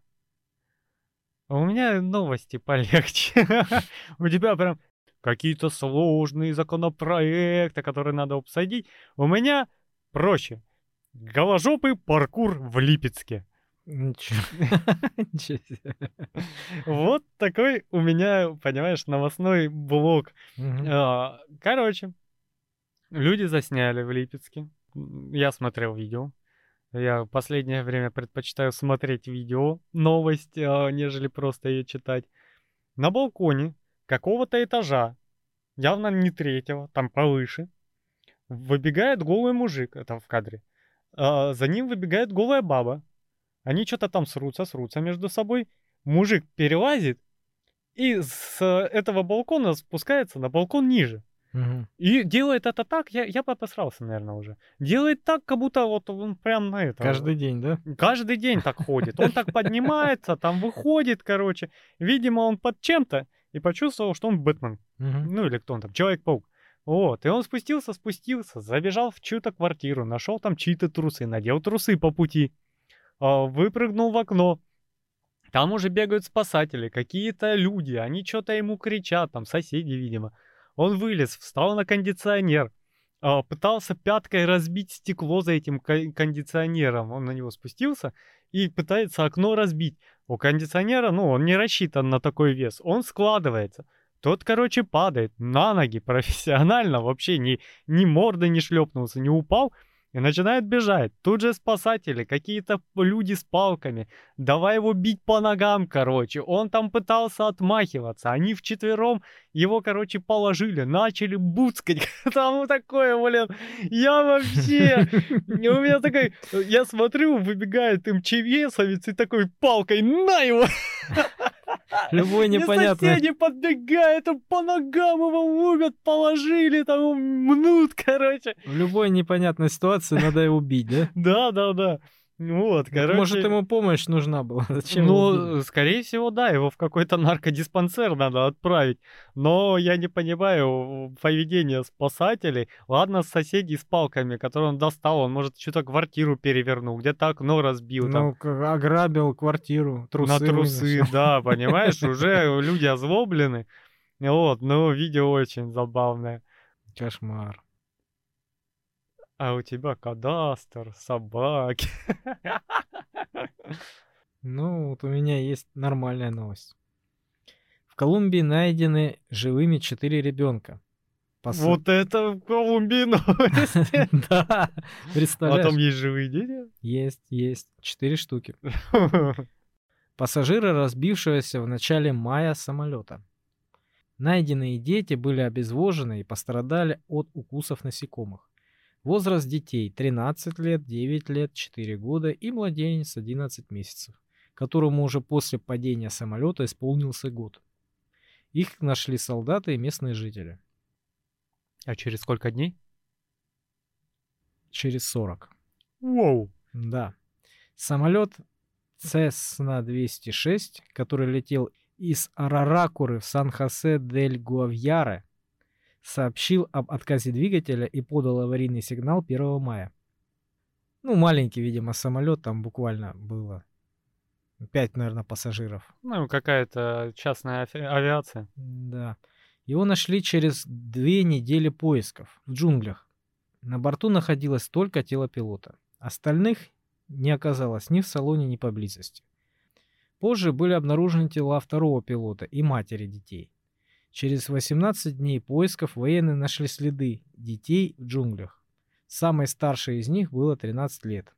У меня новости полегче. У тебя прям какие-то сложные законопроекты, которые надо обсудить. У меня проще. Голожопый паркур в Липецке. Ничего. Вот такой у меня, понимаешь, новостной блок. А, короче, люди засняли в Липецке. Я смотрел видео. Я в последнее время предпочитаю смотреть видео, новость, а, нежели просто ее читать. На балконе какого-то этажа, явно не третьего, там повыше, выбегает голый мужик, это в кадре. А, за ним выбегает голая баба. Они что-то там срутся, срутся между собой. Мужик перелазит и с этого балкона спускается на балкон ниже. Угу. И делает это так, я, я посрался, наверное, уже. Делает так, как будто вот он прям на это. Каждый день, да? Каждый день так ходит. Он так поднимается, там выходит, короче. Видимо, он под чем-то и почувствовал, что он Бэтмен. Ну или кто он там, Человек-паук. Вот, и он спустился, спустился, забежал в чью-то квартиру, нашел там чьи-то трусы, надел трусы по пути, а, выпрыгнул в окно, Там уже бегают спасатели, какие-то люди, они что-то ему кричат, там соседи, видимо. Он вылез, встал на кондиционер, а, пытался пяткой разбить стекло за этим кондиционером. Он на него спустился и пытается окно разбить. У кондиционера, ну, он не рассчитан на такой вес, он складывается. Тот, короче, падает на ноги профессионально, вообще ни, ни морды не шлепнулся, не упал, и начинает бежать. Тут же спасатели, какие-то люди с палками. Давай его бить по ногам, короче. Он там пытался отмахиваться. Они вчетвером его, короче, положили, начали буцкать. Там такое, блин. Я вообще... У меня такой... Я смотрю, выбегает МЧВСовец и такой палкой на его. Любой непонятный... И соседи подбегают, по ногам его лупят, положили, там мнут, короче. В любой непонятной ситуации надо его убить, да? Да, да, да. Вот, короче... Может, ему помощь нужна была? Зачем Ну, скорее всего, да, его в какой-то наркодиспансер надо отправить. Но я не понимаю поведения спасателей. Ладно, соседей с палками, которые он достал, он, может, что-то квартиру перевернул, где-то окно разбил. Ну, там. ограбил квартиру, трусы. На трусы, да, понимаешь, уже люди озлоблены. Вот, ну, видео очень забавное. Кошмар а у тебя кадастр, собаки. Ну, вот у меня есть нормальная новость. В Колумбии найдены живыми четыре ребенка. Пос... Вот это в Колумбии новость. Да, представляешь. А там есть живые дети? Есть, есть. Четыре штуки. Пассажиры разбившегося в начале мая самолета. Найденные дети были обезвожены и пострадали от укусов насекомых. Возраст детей 13 лет, 9 лет, 4 года и младенец 11 месяцев, которому уже после падения самолета исполнился год. Их нашли солдаты и местные жители. А через сколько дней? Через 40. Воу! Да. Самолет Cessna 206, который летел из Араракуры в Сан-Хосе-дель-Гуавьяре, сообщил об отказе двигателя и подал аварийный сигнал 1 мая. Ну, маленький, видимо, самолет, там буквально было пять, наверное, пассажиров. Ну, какая-то частная авиация. Да. Его нашли через две недели поисков в джунглях. На борту находилось только тело пилота. Остальных не оказалось ни в салоне, ни поблизости. Позже были обнаружены тела второго пилота и матери детей. Через 18 дней поисков военные нашли следы детей в джунглях. Самой старшей из них было 13 лет.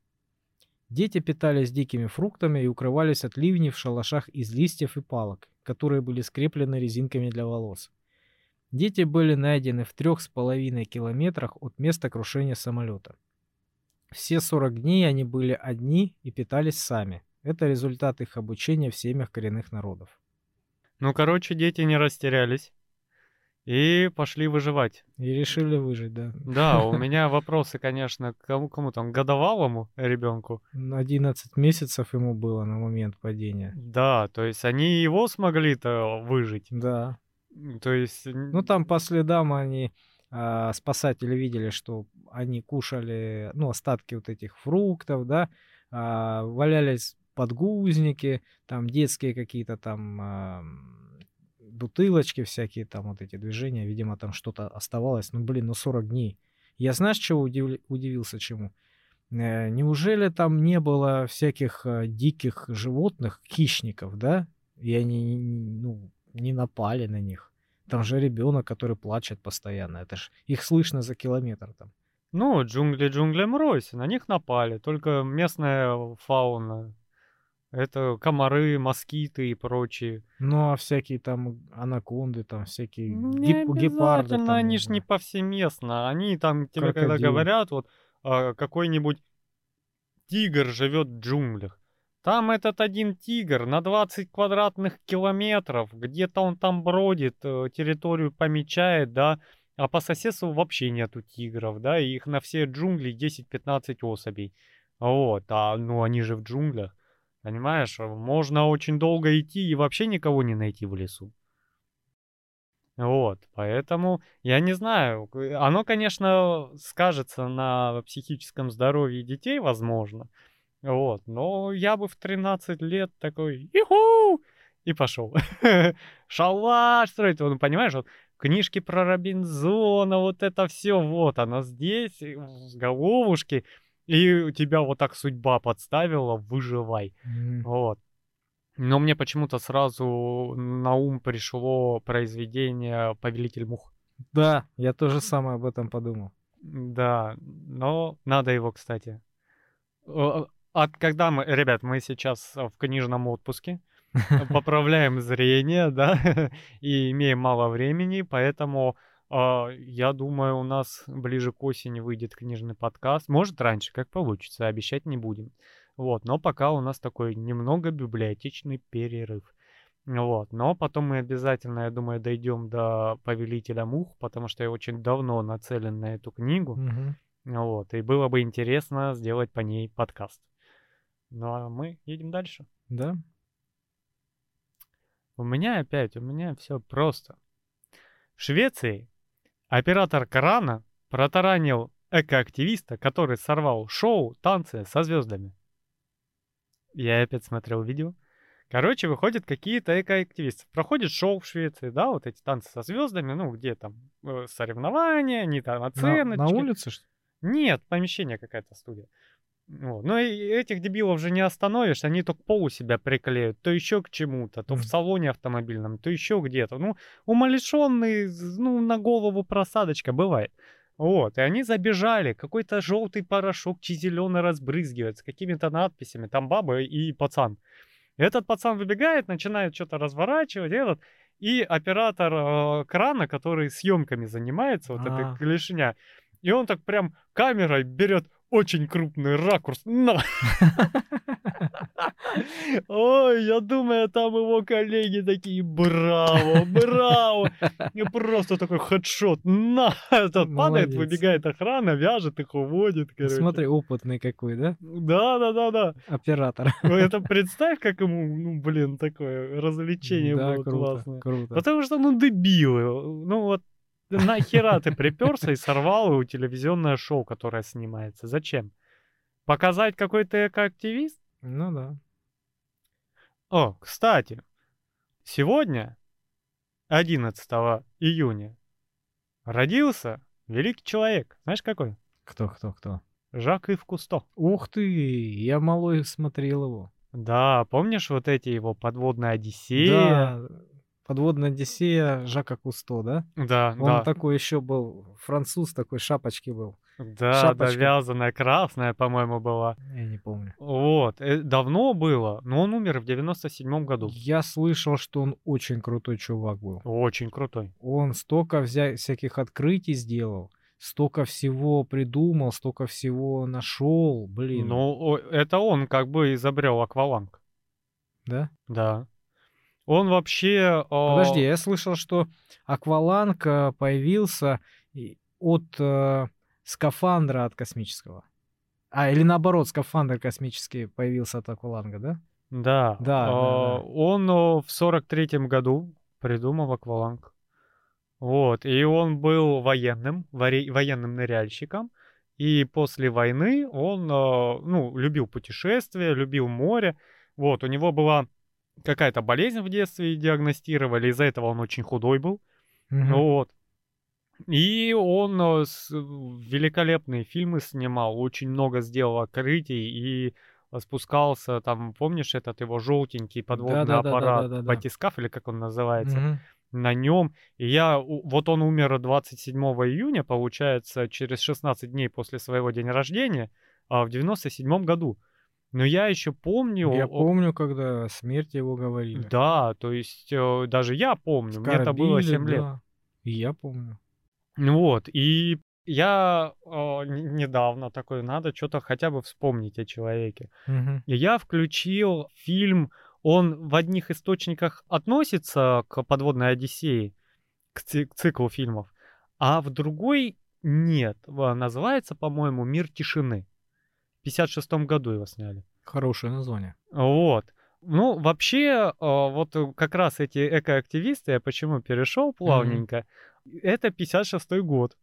Дети питались дикими фруктами и укрывались от ливней в шалашах из листьев и палок, которые были скреплены резинками для волос. Дети были найдены в трех с половиной километрах от места крушения самолета. Все 40 дней они были одни и питались сами. Это результат их обучения в семьях коренных народов. Ну, короче, дети не растерялись. И пошли выживать. И решили выжить, да. Да, у меня вопросы, конечно, к кому, кому там, годовалому ребенку. 11 месяцев ему было на момент падения. Да, то есть они его смогли-то выжить. Да. То есть... Ну, там по следам они, а, спасатели видели, что они кушали, ну, остатки вот этих фруктов, да, а, валялись подгузники, там детские какие-то там э, бутылочки всякие, там вот эти движения, видимо, там что-то оставалось. Ну, блин, ну 40 дней. Я знаешь, чего удив... удивился чему? Э, неужели там не было всяких э, диких животных, хищников, да? И они, ну, не напали на них. Там же ребенок, который плачет постоянно. Это ж их слышно за километр там. Ну, джунгли джунглям рось, на них напали. Только местная фауна это комары, москиты и прочие. Ну, а всякие там анаконды, там всякие не гип- гепарды. Там, они ж не повсеместно. Они там тебе Крокодил. когда говорят, вот а, какой-нибудь тигр живет в джунглях. Там этот один тигр на 20 квадратных километров, где-то он там бродит, э, территорию помечает, да, а по соседству вообще нету тигров, да, и их на все джунгли 10-15 особей. Вот, а ну они же в джунглях. Понимаешь, можно очень долго идти и вообще никого не найти в лесу. Вот, поэтому я не знаю. Оно, конечно, скажется на психическом здоровье детей, возможно. Вот, но я бы в 13 лет такой, иху, и пошел. Шалаш строить, ну, понимаешь, вот книжки про Робинзона, вот это все, вот оно здесь, с головушки, и тебя вот так судьба подставила, выживай. М, Вот. Но мне почему-то сразу на ум пришло произведение «Повелитель мух». Да, я тоже самое об этом подумал. Да, но надо его, кстати. От когда мы, ребят, мы сейчас в книжном отпуске, поправляем зрение, да, и имеем мало времени, поэтому я думаю, у нас ближе к осени выйдет книжный подкаст. Может, раньше, как получится, обещать не будем. Вот, но пока у нас такой немного библиотечный перерыв. Вот, но потом мы обязательно, я думаю, дойдем до Повелителя мух, потому что я очень давно нацелен на эту книгу. Мгм. Вот, и было бы интересно сделать по ней подкаст. Ну а мы едем дальше. Да? У меня опять, у меня все просто. В Швеции оператор крана протаранил экоактивиста, который сорвал шоу «Танцы со звездами». Я опять смотрел видео. Короче, выходят какие-то экоактивисты. Проходит шоу в Швеции, да, вот эти танцы со звездами, ну, где там э, соревнования, они там На, оценочки. на улице, что? Нет, помещение какая-то студия. Вот. Ну и этих дебилов же не остановишь, они то к полу себя приклеют, то еще к чему-то, то в Мгм. салоне автомобильном, то еще где-то. Ну, умалишенный, ну, на голову просадочка бывает. Вот, и они забежали, какой-то желтый порошок, зеленый разбрызгивает с какими-то надписями, там баба и пацан. Этот пацан выбегает, начинает что-то разворачивать, этот, и оператор э, крана, который съемками занимается, вот А. эта клешня, и он так прям камерой берет очень крупный ракурс. На! Ой, я думаю, там его коллеги такие, браво, браво. И просто такой хедшот. На! Этот падает, выбегает охрана, вяжет их, уводит. Короче. Смотри, опытный какой, да? Да, да, да, да. Оператор. Это представь, как ему, ну, блин, такое развлечение Да, было круто, классное. круто. Потому что, ну, дебилы. Ну, вот нахера ты приперся и сорвал его телевизионное шоу, которое снимается? Зачем? Показать какой-то экоактивист? Ну да. О, кстати, сегодня, 11 июня, родился великий человек. Знаешь какой? Кто, кто, кто? Жак Ив Кусто. Ух ты, я малой смотрел его. Да, помнишь вот эти его подводные Одиссеи? Да, подводная Одиссея Жака Кусто, да? да, Он да. такой еще был, француз такой, шапочки был. Да, да, шапочка. вязаная, красная, по-моему, была. Я не помню. Вот, э, давно было, но он умер в 97 году. Я слышал, что он очень крутой чувак был. Очень крутой. Он столько взя- всяких открытий сделал, столько всего придумал, столько всего нашел, блин. Ну, это он как бы изобрел акваланг. Да? Да. Он вообще... а, Подожди, я слышал, что акваланг э, появился от э, скафандра от космического. А, или наоборот, скафандр космический появился от акваланга, да? Да. Да, да, а, да. Он в 43-м году придумал акваланг. Вот. И он был военным, военным ныряльщиком. И после войны он, а, ну, любил путешествия, любил море. Вот. У него была какая-то болезнь в детстве, диагностировали. Из-за этого он очень худой был. Мгм. Вот. И он э, с- великолепные фильмы снимал, очень много сделал открытий и спускался, там, помнишь этот его желтенький подводный аппарат, Да-да-да-да-да-да. батискаф или как он называется, Мгм. на нем. И я, вот он умер 27 июня, получается, через 16 дней после своего дня рождения, а, в 97 году. Но я еще помню... Я помню, когда смерть его говорили. Да, то есть э, даже я помню, мне это было Скорбили, 7 лет. да. И я помню. Вот, и я э, недавно такой, надо что-то хотя бы вспомнить о человеке. Мгм. И я включил фильм, он в одних источниках относится к подводной Одиссее, к, к циклу фильмов, а в другой нет. Ва- Называется, по-моему, «Мир тишины». В 56 году его сняли. Хорошее название. Вот. Ну, вообще, э, вот э, как раз эти экоактивисты, я почему перешел плавненько, это 56-й год.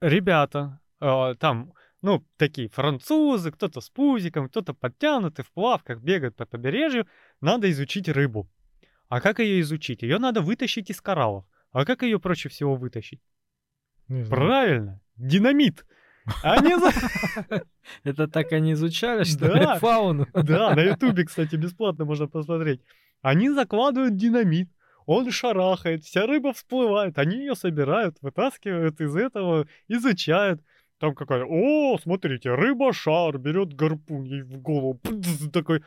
Ребята, э, там ну, такие французы, кто-то с пузиком, кто-то подтянутый, в плавках, бегают по побережью, надо изучить рыбу. А как ее изучить? Ее надо вытащить из кораллов. А как ее проще всего вытащить? Правильно, динамит. Они Это так они изучали, что ли, фауну? Да, на ютубе, кстати, бесплатно можно посмотреть. Они закладывают динамит, он шарахает, вся рыба всплывает, они ее собирают, вытаскивают из этого, изучают. Там какая, о, смотрите, рыба-шар берет гарпун ей в голову, такой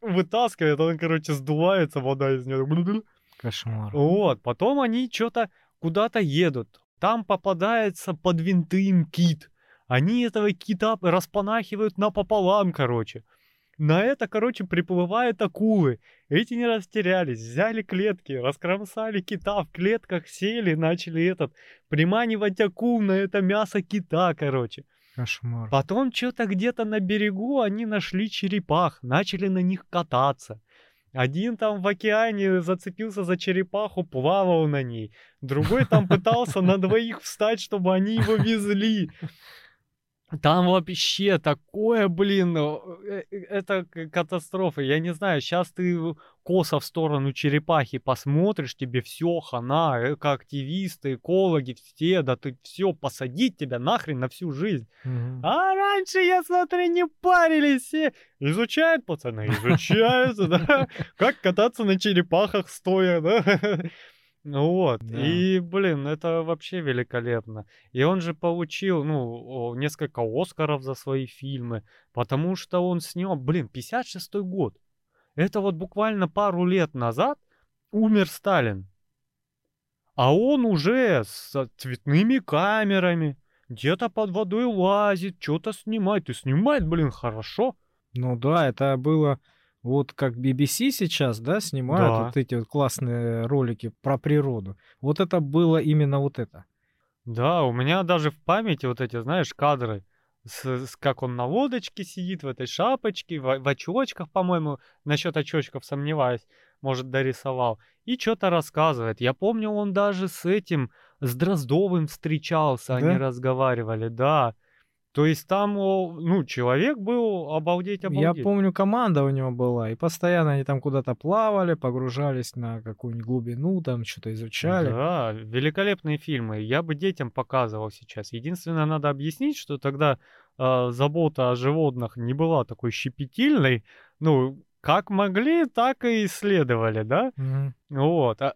вытаскивает, она, короче, сдувается, вода из нее. Кошмар. Вот, потом они что-то куда-то едут. Там попадается под винты им кит. Они этого кита распанахивают напополам, короче. На это, короче, приплывают акулы. Эти не растерялись, взяли клетки, раскромсали кита в клетках, сели, начали этот, приманивать акул на это мясо кита, короче. Кошмар. Потом что-то где-то на берегу они нашли черепах, начали на них кататься. Один там в океане зацепился за черепаху, плавал на ней. Другой там пытался на двоих встать, чтобы они его везли. Там вообще такое, блин, э, э, это катастрофа. Я не знаю, сейчас ты косо в сторону черепахи посмотришь, тебе все хана, эко активисты, экологи, все, да ты все, посадить тебя нахрен на всю жизнь. Мгм. А раньше, я смотрю, не парились все. Изучают, пацаны, изучают, да. Как кататься на черепахах стоя, да. Ну Вот. Да. И, блин, это вообще великолепно. И он же получил, ну, несколько Оскаров за свои фильмы, потому что он снял, блин, 56-й год. Это вот буквально пару лет назад умер Сталин. А он уже с цветными камерами, где-то под водой лазит, что-то снимает. И снимает, блин, хорошо. Ну да, это было вот как BBC сейчас, да, снимают Да. вот эти вот классные ролики про природу. Вот это было именно вот это. Да, у меня даже в памяти вот эти, знаешь, кадры, с, с- как он на лодочке сидит в этой шапочке, в, в очочках, по-моему, насчет очочков сомневаюсь, может, дорисовал, и что-то рассказывает. Я помню, он даже с этим, с Дроздовым встречался, они Да? разговаривали, да. То есть там, ну, человек был обалдеть, Я обалдеть. помню, команда у него была, и постоянно они там куда-то плавали, погружались на какую-нибудь глубину, там что-то изучали. Да, великолепные фильмы. Я бы детям показывал сейчас. Единственное, надо объяснить, что тогда э, забота о животных не была такой щепетильной. Ну, как могли, так и исследовали, да? Мгм. Вот. А-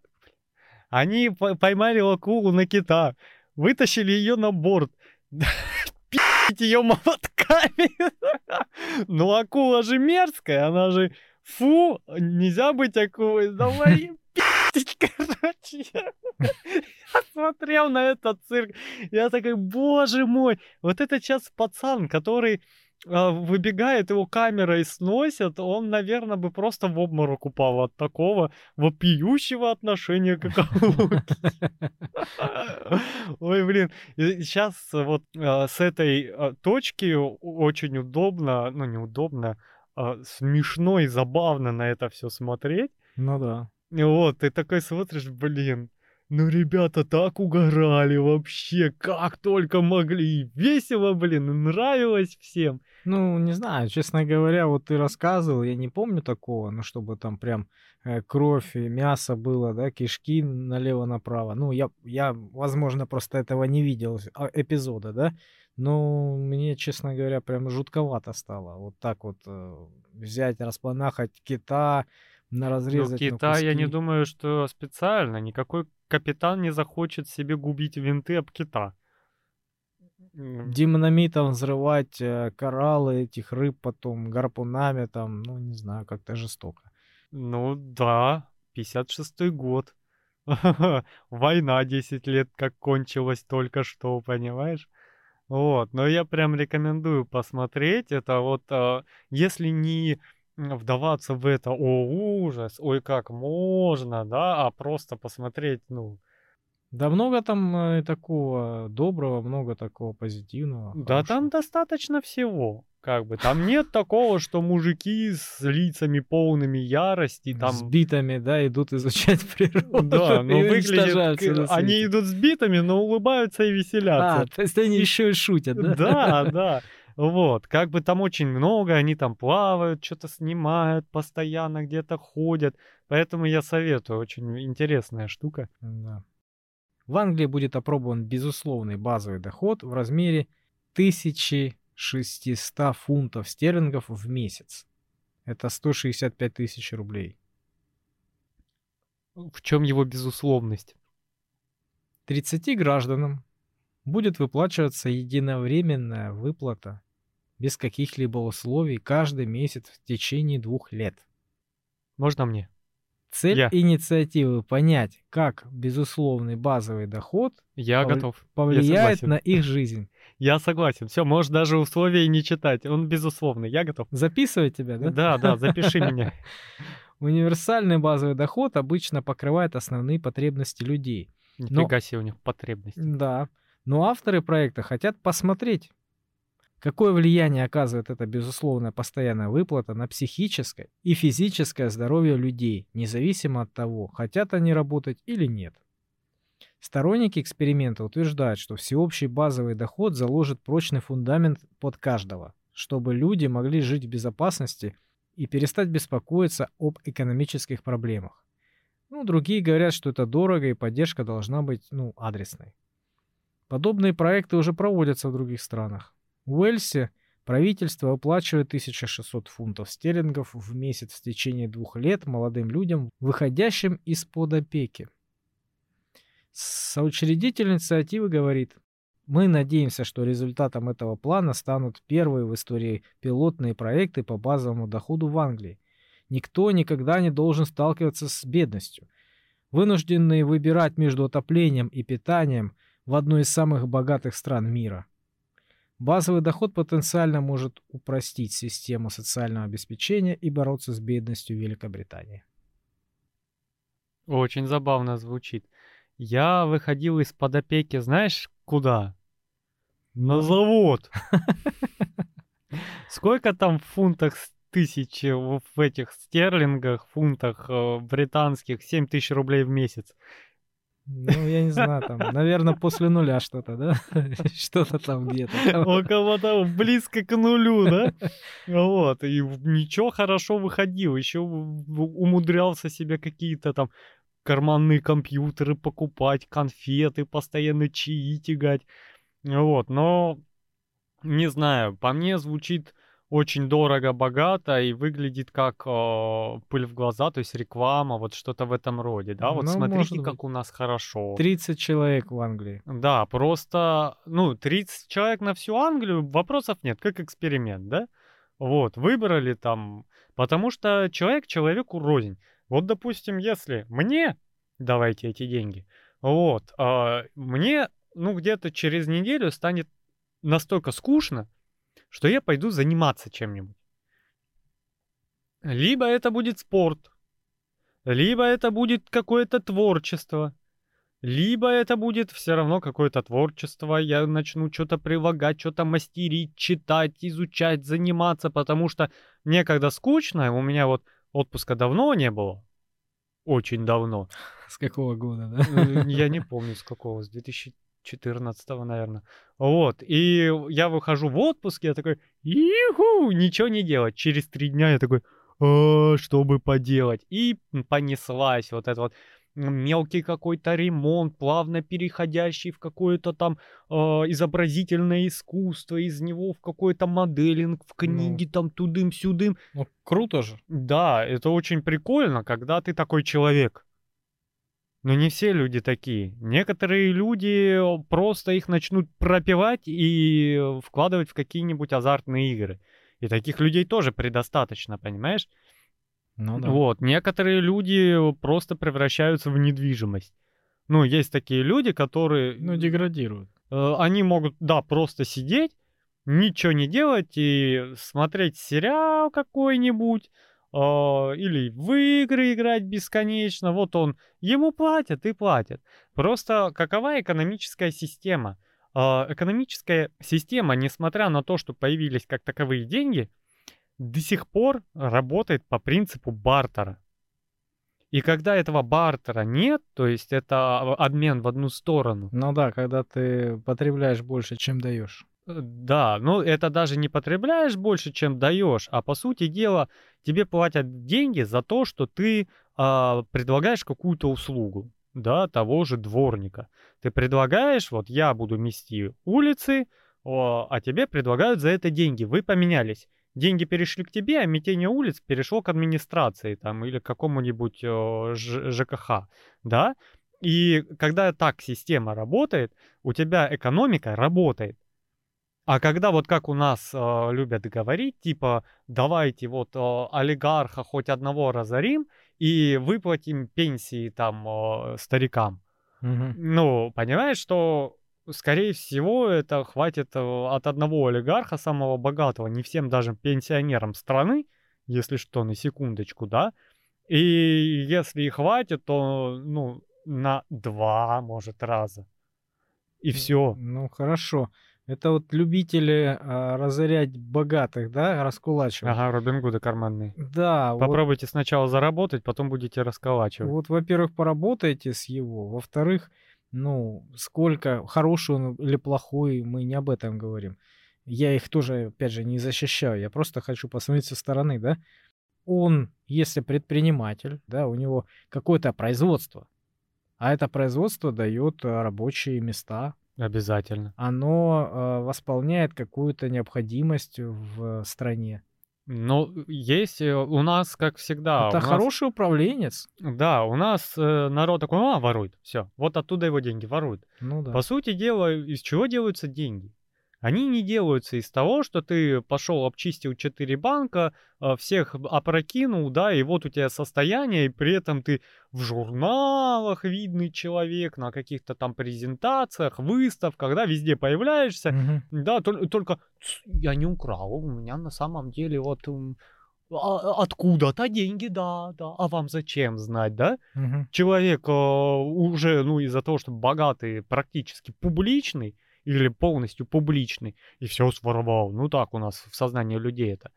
Они по- поймали акулу на кита, вытащили ее на борт, пить ее молотками. Ну, акула же мерзкая, она же фу, нельзя быть акулой. Давай пить, короче. Я смотрел на этот цирк, я такой, боже мой, вот это сейчас пацан, который выбегает, его камерой сносят, он, наверное, бы просто в обморок упал от такого вопиющего отношения к акуле. Ой, блин, сейчас вот а, с этой а, точки очень удобно, ну неудобно, а, смешно и забавно на это все смотреть. Ну да. Вот, ты такой смотришь, блин, ну ребята так угорали вообще, как только могли. Весело, блин, нравилось всем. Ну, не знаю, честно говоря, вот ты рассказывал, я не помню такого, ну, чтобы там прям э, кровь и мясо было, да, кишки налево-направо. Ну, я, я, возможно, просто этого не видел, а, эпизода, да, но мне, честно говоря, прям жутковато стало. Вот так вот э, взять, распанахать кита, на Ну, разрезать на кита, я не куски. думаю, что специально. Никакой капитан не захочет себе губить винты об кита. Динамитом взрывать э, кораллы этих рыб потом, гарпунами там, ну, не знаю, как-то жестоко. Ну да, 56-й год. Война 10 лет как кончилась только что, понимаешь? Вот, но я прям рекомендую посмотреть. Это вот, а, если не вдаваться в это, о, ужас, ой, как можно, да, а просто посмотреть, ну, Да много там э, такого доброго, много такого позитивного. да там хорошего. достаточно всего. Как бы там нет такого, что мужики с лицами полными ярости, С там битами, да, идут изучать природу. Да, но к- на Они идут с битами, но улыбаются и А, веселятся. то есть они еще и шутят, да? Да, да. Вот, как бы там очень много, они там плавают, что-то снимают, постоянно где-то ходят. Поэтому я советую, очень интересная штука. Да. В Англии будет опробован безусловный базовый доход в размере 1600 фунтов стерлингов в месяц. Это 165 тысяч рублей. В чем его безусловность? 30 гражданам будет выплачиваться единовременная выплата без каких-либо условий каждый месяц в течение двух лет. Можно мне? Цель Я. инициативы понять, как безусловный базовый доход Я Повли- готов. Я повлияет согласен. на их жизнь. Я согласен. Все, можешь даже условия не читать. Он безусловно. Я готов. Записывать тебя, да? Да, да, запиши меня. Универсальный базовый доход обычно покрывает основные потребности людей. Нифига себе у них потребность. Да. Но авторы проекта хотят посмотреть, какое влияние оказывает эта безусловная постоянная выплата на психическое и физическое здоровье людей, независимо от того, хотят они работать или нет. Сторонники эксперимента утверждают, что всеобщий базовый доход заложит прочный фундамент под каждого, чтобы люди могли жить в безопасности и перестать беспокоиться об экономических проблемах. Ну, другие говорят, что это дорого и поддержка должна быть, ну, адресной. Подобные проекты уже проводятся в других странах. В Уэльсе правительство выплачивает 1600 фунтов стерлингов в месяц в течение двух лет молодым людям, выходящим из-под опеки. Соучредитель инициативы говорит, мы надеемся, что результатом этого плана станут первые в истории пилотные проекты по базовому доходу в Англии. Никто никогда не должен сталкиваться с бедностью. Вынужденные выбирать между отоплением и питанием в одной из самых богатых стран мира. Базовый доход потенциально может упростить систему социального обеспечения и бороться с бедностью Великобритании. Очень забавно звучит. Я выходил из-под опеки, знаешь, куда? На завод. Сколько там в фунтах в в этих стерлингах, фунтах э, британских, 7 тысяч рублей в месяц? Ну, я не знаю, там, наверное, после нуля что-то, да? Что-то там где-то. Около того, близко к нулю, да? Вот, и ничего хорошо выходил, еще умудрялся себе какие-то там карманные компьютеры покупать, конфеты, постоянно чаи тягать. Вот, но не знаю, по мне звучит очень дорого, богато и выглядит как э, пыль в глаза, то есть реклама, вот что-то в этом роде, да? Вот Ну, смотрите, как у нас хорошо. 30 человек в Англии. Да, просто, ну, 30 человек на всю Англию, вопросов нет, как эксперимент, да? Вот, выбрали там, потому что человек человеку рознь. Вот, допустим, если мне давайте эти деньги, вот, а, мне, ну, где-то через неделю станет настолько скучно, что я пойду заниматься чем-нибудь. Либо это будет спорт, либо это будет какое-то творчество, либо это будет все равно какое-то творчество, я начну что-то прилагать, что-то мастерить, читать, изучать, заниматься, потому что мне когда скучно, у меня вот отпуска давно не было, очень давно, С какого года, да? Э, я не помню с какого, с 2014, наверное. Вот, и я выхожу в отпуск, я такой, иху, ничего не делать. Через три дня я такой, «А, что бы поделать? И понеслась вот это вот мелкий какой-то ремонт, плавно переходящий в какое-то там э, изобразительное искусство, из него в какой-то моделинг, в книги там тудым-сюдым. Ну, круто же. Да, это очень прикольно, когда ты такой человек. Но не все люди такие. Некоторые люди просто их начнут пропивать и вкладывать в какие-нибудь азартные игры. И таких людей тоже предостаточно, понимаешь? Ну да. Вот, некоторые люди просто превращаются в недвижимость. Ну, есть такие люди, которые... Ну, деградируют. Э, они могут, да, просто сидеть, ничего не делать и смотреть сериал какой-нибудь, э, или в игры играть бесконечно. Вот он, ему платят и платят. Просто какова экономическая система? Э, экономическая система, несмотря на то, что появились как таковые деньги, до сих пор работает по принципу бартера. И когда этого бартера нет, то есть это обмен в одну сторону, Ну да, когда ты потребляешь больше, чем даешь. Э, Да, ну это даже не потребляешь больше, чем даешь, а по сути дела тебе платят деньги за то, что ты а, предлагаешь какую-то услугу, да, того же дворника. Ты предлагаешь, вот я буду мести улицы, о, а тебе предлагают за это деньги. Вы поменялись. Деньги перешли к тебе, а метение улиц перешло к администрации там или к какому-нибудь Ж- ЖКХ, да? И когда так система работает, у тебя экономика работает. А когда вот как у нас э, любят говорить, типа, давайте вот э, олигарха хоть одного разорим и выплатим пенсии там э, старикам. Мгм. Ну, понимаешь, что, скорее всего, это хватит э, от одного олигарха, самого богатого, не всем даже пенсионерам страны, если что, на секундочку, да? И если и хватит, то, ну, на два, может, раза. И все. Ну, хорошо. Это вот любители а, разорять богатых, да, раскулачивать. Ага, Робин Гуды карманные. Да, вот, Попробуйте сначала заработать, потом будете расколачивать. вот, во-первых, поработайте с его, во-вторых, ну, сколько хороший он или плохой, мы не об этом говорим. Я их тоже, опять же, не защищаю, я просто хочу посмотреть со стороны, да. Он, если предприниматель, да, у него какое-то производство, а это производство дает а, рабочие места, Обязательно. оно а, восполняет какую-то необходимость в стране. Ну, есть э, у нас, как всегда, это у нас- хороший управленец. Да, у нас э, народ такой, а, ворует, все, вот оттуда его деньги воруют. Ну да. По сути дела, из чего делаются деньги? Они не делаются из того, что ты пошел, обчистил 4 банка, э, всех опрокинул, да, и вот у тебя состояние, и при этом ты в журналах видный человек, на каких-то там презентациях, выставках, да, везде появляешься, Мгм. да, тол- только «Ц, я не украл, у меня на самом деле вот м, а- откуда-то деньги, да, да, а вам зачем знать, да? Мгм. человек э, уже, ну, из-за того, что богатый, практически публичный или полностью публичный, и все своровал. Ну, так у нас в сознании людей это.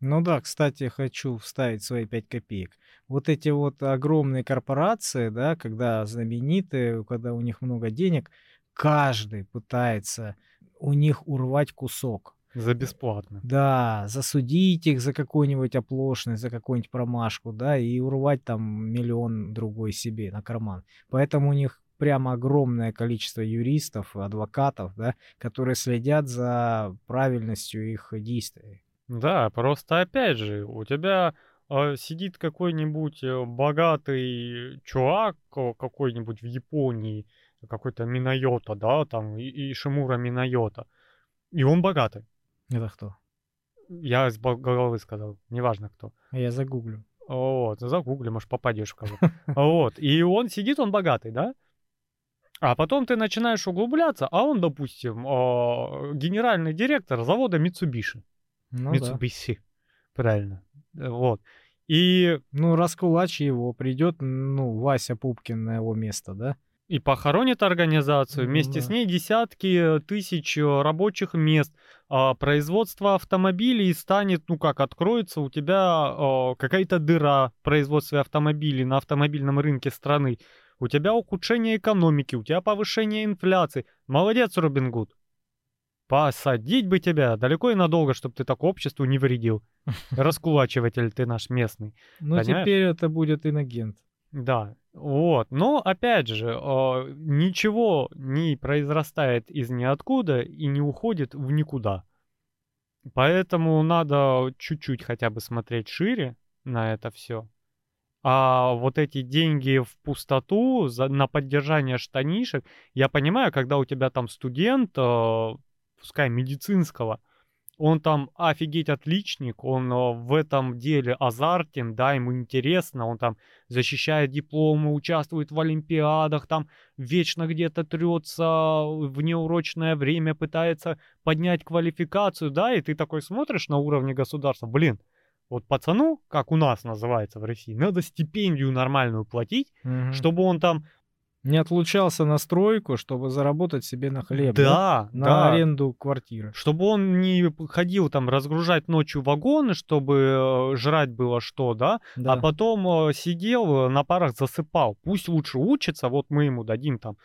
Ну да, кстати, хочу вставить свои 5 копеек. Вот эти вот огромные корпорации, да, когда знаменитые, когда у них много денег, каждый пытается у них урвать кусок. За бесплатно. Да, засудить их за какую-нибудь оплошность, за какую-нибудь промашку, да, и урвать там миллион другой себе на карман. Поэтому у них прямо огромное количество юристов, адвокатов, да, которые следят за правильностью их действий. Да, просто опять же, у тебя э, сидит какой-нибудь э, богатый чувак какой-нибудь в Японии, какой-то Минайота, да, там, и, Шимура Минайота, и он богатый. Это кто? Я из головы сказал, неважно кто. Я загуглю. Вот, загугли, может, попадешь в кого. Вот, и он сидит, он богатый, да? А потом ты начинаешь углубляться, а он, допустим, а, генеральный директор завода Mitsubishi. Ну да. Mitsubishi, правильно. Э, Вот. И, Ну, раскулачь его, придет, ну, Вася Пупкин на его место, да? и похоронит организацию, Ну вместе с да. ней десятки тысяч э, рабочих мест, а, производство автомобилей станет, ну как, откроется у тебя а, какая-то дыра в производстве автомобилей на автомобильном рынке страны, у тебя ухудшение экономики, у тебя повышение инфляции. Молодец, Робин Гуд. Посадить бы тебя далеко и надолго, чтобы ты так обществу не вредил. Раскулачиватель ты наш местный. Ну, Понимаешь? теперь это будет инагент. Да, вот. Но опять же, э, ничего не произрастает из ниоткуда и не уходит в никуда. Поэтому надо чуть-чуть хотя бы смотреть шире на это все. А вот эти деньги в пустоту за, на поддержание штанишек, я понимаю, когда у тебя там студент, э, пускай медицинского, он там офигеть отличник, он э, в этом деле азартен, да, ему интересно, он там защищает дипломы, участвует в олимпиадах, там вечно где-то трется в неурочное время, пытается поднять квалификацию, да, и ты такой смотришь на уровне государства, блин, вот пацану, как у нас называется в России, надо стипендию нормальную платить, Мгм. чтобы он там Не отлучался на стройку, чтобы заработать себе на хлеб, да? Да, На да. аренду квартиры. Чтобы он не ходил там разгружать ночью вагоны, чтобы э, жрать было что, да, Да. а потом э, сидел э, на парах засыпал. Пусть лучше учится, вот мы ему дадим там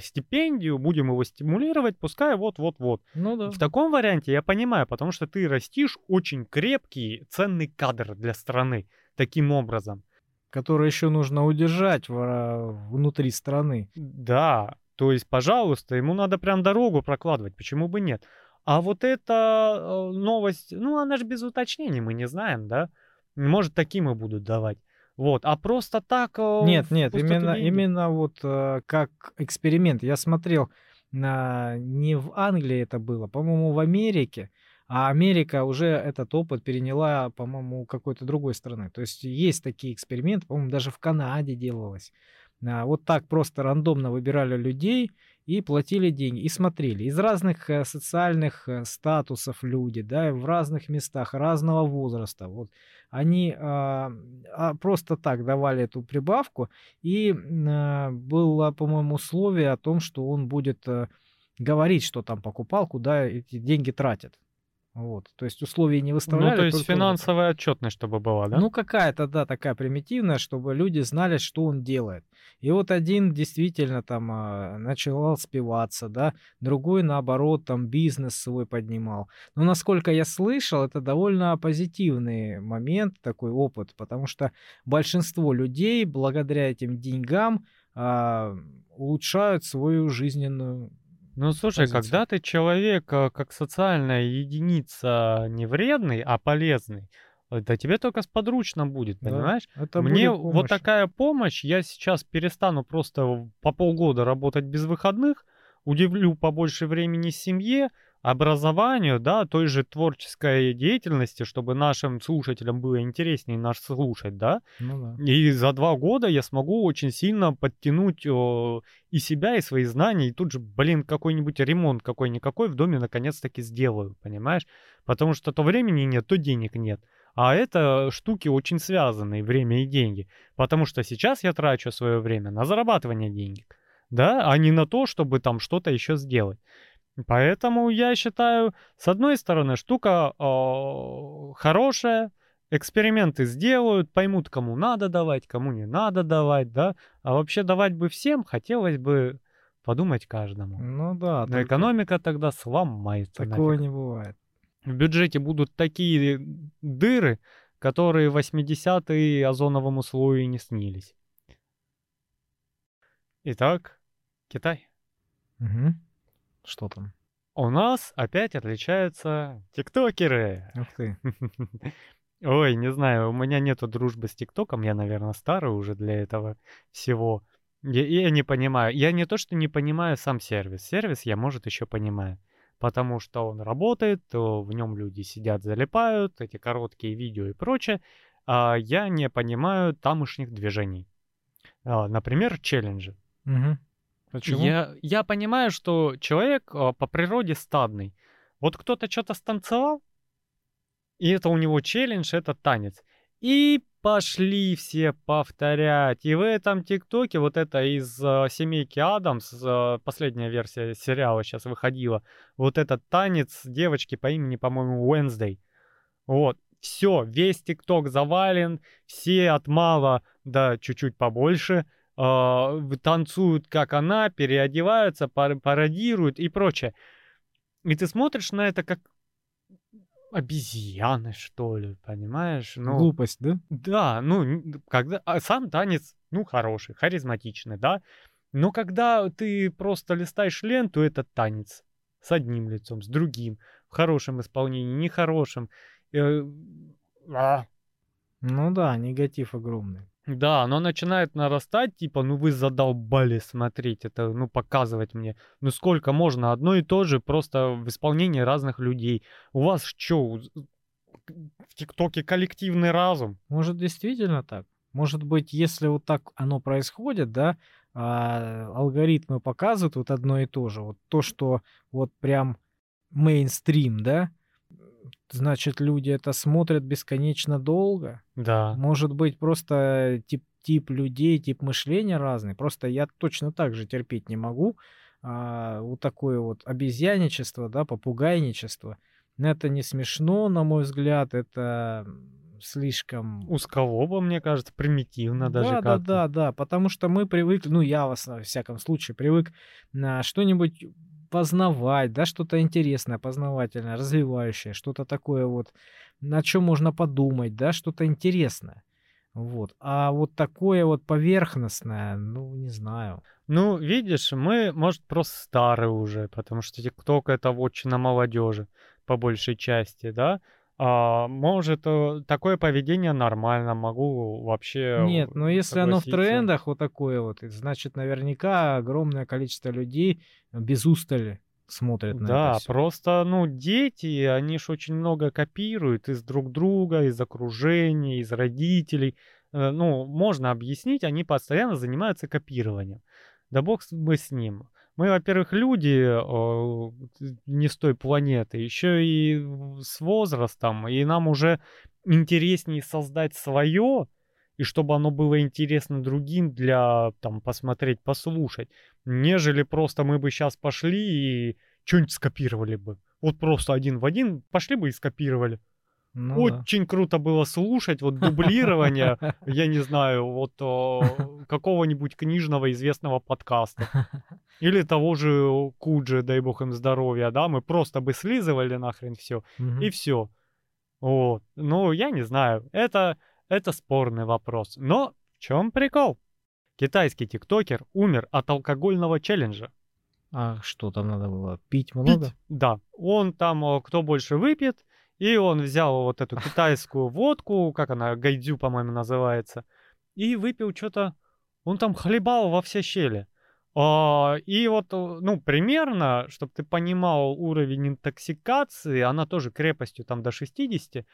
стипендию, будем его стимулировать, пускай вот-вот-вот. Ну да. В таком варианте я понимаю, потому что ты растишь очень крепкий, ценный кадр для страны таким образом. Который еще нужно удержать внутри страны. Да, то есть, пожалуйста, ему надо прям дорогу прокладывать, почему бы нет? А вот эта э, новость, ну, она же без уточнений, мы не знаем, да? Может, таким и будут давать. Вот, а просто так... э, Нет, нет, именно, именно вот э, как эксперимент. Я смотрел на не в Англии это было, по-моему, в Америке. А Америка уже этот опыт переняла, по-моему, у какой-то другой страны. То есть есть такие эксперименты, по-моему, даже в Канаде делалось. А, Вот так просто рандомно выбирали людей и платили деньги, и смотрели. Из разных э, социальных э, статусов люди, да, в разных местах, разного возраста. Вот они а, а, просто так давали эту прибавку, и а, было, по-моему, условие о том, что он будет э, говорить, что там покупал, куда эти деньги тратят. Вот. То есть условий не выставляли. Ну, то есть финансовая отчетность, чтобы была, да? Ну, какая-то, да, такая примитивная, чтобы люди знали, что он делает. И вот один действительно там а, начал спиваться, да, другой, наоборот, там бизнес свой поднимал. Но, насколько я слышал, это довольно позитивный момент, такой опыт, потому что большинство людей благодаря этим деньгам а, улучшают свою жизненную Ну, слушай, позицию. когда ты человек э, как социальная единица не вредный, а полезный, это тебе только сподручно будет, Да, понимаешь? Это Мне будет вот такая помощь, я сейчас перестану просто по полгода работать без выходных, удивлю побольше времени семье, образованию, да, той же творческой деятельности, чтобы нашим слушателям было интереснее нас слушать, да, Ну да. и за два года я смогу очень сильно подтянуть э, и себя, и свои знания, и тут же, блин, какой-нибудь ремонт какой-никакой в доме наконец-таки сделаю, понимаешь? Потому что то времени нет, то денег нет. А это штуки очень связанные, время и деньги. Потому что сейчас я трачу свое время на зарабатывание денег, да, а не на то, чтобы там что-то еще сделать. Поэтому я считаю, с одной стороны, штука э, хорошая, эксперименты сделают, поймут, кому надо давать, кому не надо давать, да. А вообще давать бы всем, хотелось бы подумать каждому. Ну да, Но экономика тогда сломается. такого нафиг. не бывает. В бюджете будут такие дыры, которые в 80-е озоновому слою не снились. Итак, Китай. Мгм. Что там? У нас опять отличаются тиктокеры. Ух ты. Ой, не знаю, у меня нету дружбы с ТикТоком, я, наверное, старый уже для этого всего. Я, я не понимаю. Я не то, что не понимаю сам сервис. Сервис я, может, еще понимаю. Потому что он работает, то в нем люди сидят, залипают, эти короткие видео и прочее. А я не понимаю тамошних движений. А, например, челленджи. Мгм. Почему? Я, я понимаю, что человек а, по природе стадный. Вот кто-то что-то станцевал, и это у него челлендж, это танец. И пошли все повторять. И в этом ТикТоке, вот это из а, семейки Адамс, а, последняя версия сериала сейчас выходила, вот этот танец девочки по имени, по-моему, Wednesday. Вот. Все, весь ТикТок завален, все от мало до чуть-чуть побольше а, танцуют, как она, переодеваются, пар- пародируют и прочее. И ты смотришь на это как обезьяны, что ли, понимаешь? Ну, Глупость, да? да, ну, когда... А сам танец, ну, хороший, харизматичный, да? Но когда ты просто листаешь ленту, это танец с одним лицом, с другим, в хорошем исполнении, нехорошем. Э, а, Ну да, негатив огромный. Да, оно начинает нарастать, типа, ну вы задолбали смотреть это, ну показывать мне. Ну сколько можно одно и то же, просто в исполнении разных людей. У вас что, в ТикТоке коллективный разум? Может, действительно так? Может быть, если вот так оно происходит, да, а, алгоритмы показывают вот одно и то же. Вот то, что вот прям мейнстрим, да, значит, люди это смотрят бесконечно долго. Да. Может быть, просто тип- тип людей, тип мышления разный. Просто я точно так же терпеть не могу а, вот такое вот обезьяничество, да, попугайничество. Это не смешно, на мой взгляд, это слишком... Узколобо, мне кажется, примитивно даже Да, да, как-то. да, да, потому что мы привыкли, ну, я во всяком случае привык на что-нибудь познавать, да, что-то интересное, познавательное, развивающее, что-то такое вот, на чем можно подумать, да, что-то интересное. Вот. А вот такое вот поверхностное, ну, не знаю. Ну, видишь, мы, может, просто старые уже, потому что ТикТок это вотчина молодежи, по большей части, да? А, может, э, такое поведение нормально, могу вообще Нет, но если оно в трендах вот такое вот, значит, наверняка огромное количество людей без устали смотрят на Да, это всё. просто, ну, дети, они ж очень много копируют из друг друга, из окружения, из родителей. Э, Ну, можно объяснить, они постоянно занимаются копированием. Да бог бы с ним. Мы, во-первых, люди не с той планеты, еще и с возрастом, и нам уже интереснее создать свое, и чтобы оно было интересно другим для, там, посмотреть, послушать, нежели просто мы бы сейчас пошли и что-нибудь скопировали бы. Вот просто один в один пошли бы и скопировали. Ну да. Очень круто было слушать вот дублирование, я не знаю, вот о, какого-нибудь книжного известного подкаста. Или того же Куджи, дай бог им здоровья, да, мы просто бы слизывали нахрен все, и все. Вот. Ну, я не знаю, это, это спорный вопрос. Но в чем прикол? Китайский тиктокер умер от алкогольного челленджа. А что там надо было? Пить Пить, много? да. Он там, э, кто больше выпьет, и он взял вот эту китайскую водку, как она, гайдзю, по-моему, называется, и выпил что-то, он там хлебал во все щели. А, и вот, э, ну, примерно, чтобы ты понимал уровень интоксикации, она тоже крепостью там до 60,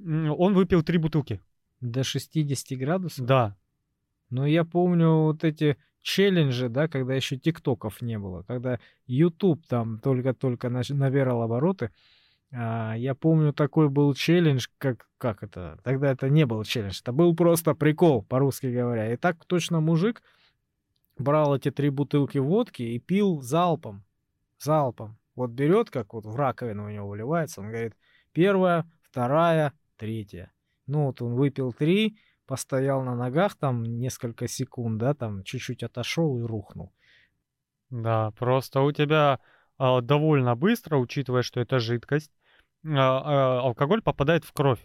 м, он выпил три бутылки. До 60 градусов? Да. Но я помню вот эти челленджи, да, когда еще тиктоков не было, когда YouTube там только-только набирал обороты. А, я помню, такой был челлендж, как, как это? Тогда это не был челлендж, это был просто прикол, по-русски говоря. И так точно мужик брал эти три бутылки водки и пил залпом. Залпом. Вот берет, как вот в раковину у него выливается, он говорит, первая, вторая, третья. Ну вот он выпил три, постоял на ногах там несколько секунд, да, там чуть-чуть отошел и рухнул. Да, просто у тебя довольно быстро, учитывая, что это жидкость, а, а, алкоголь попадает в кровь.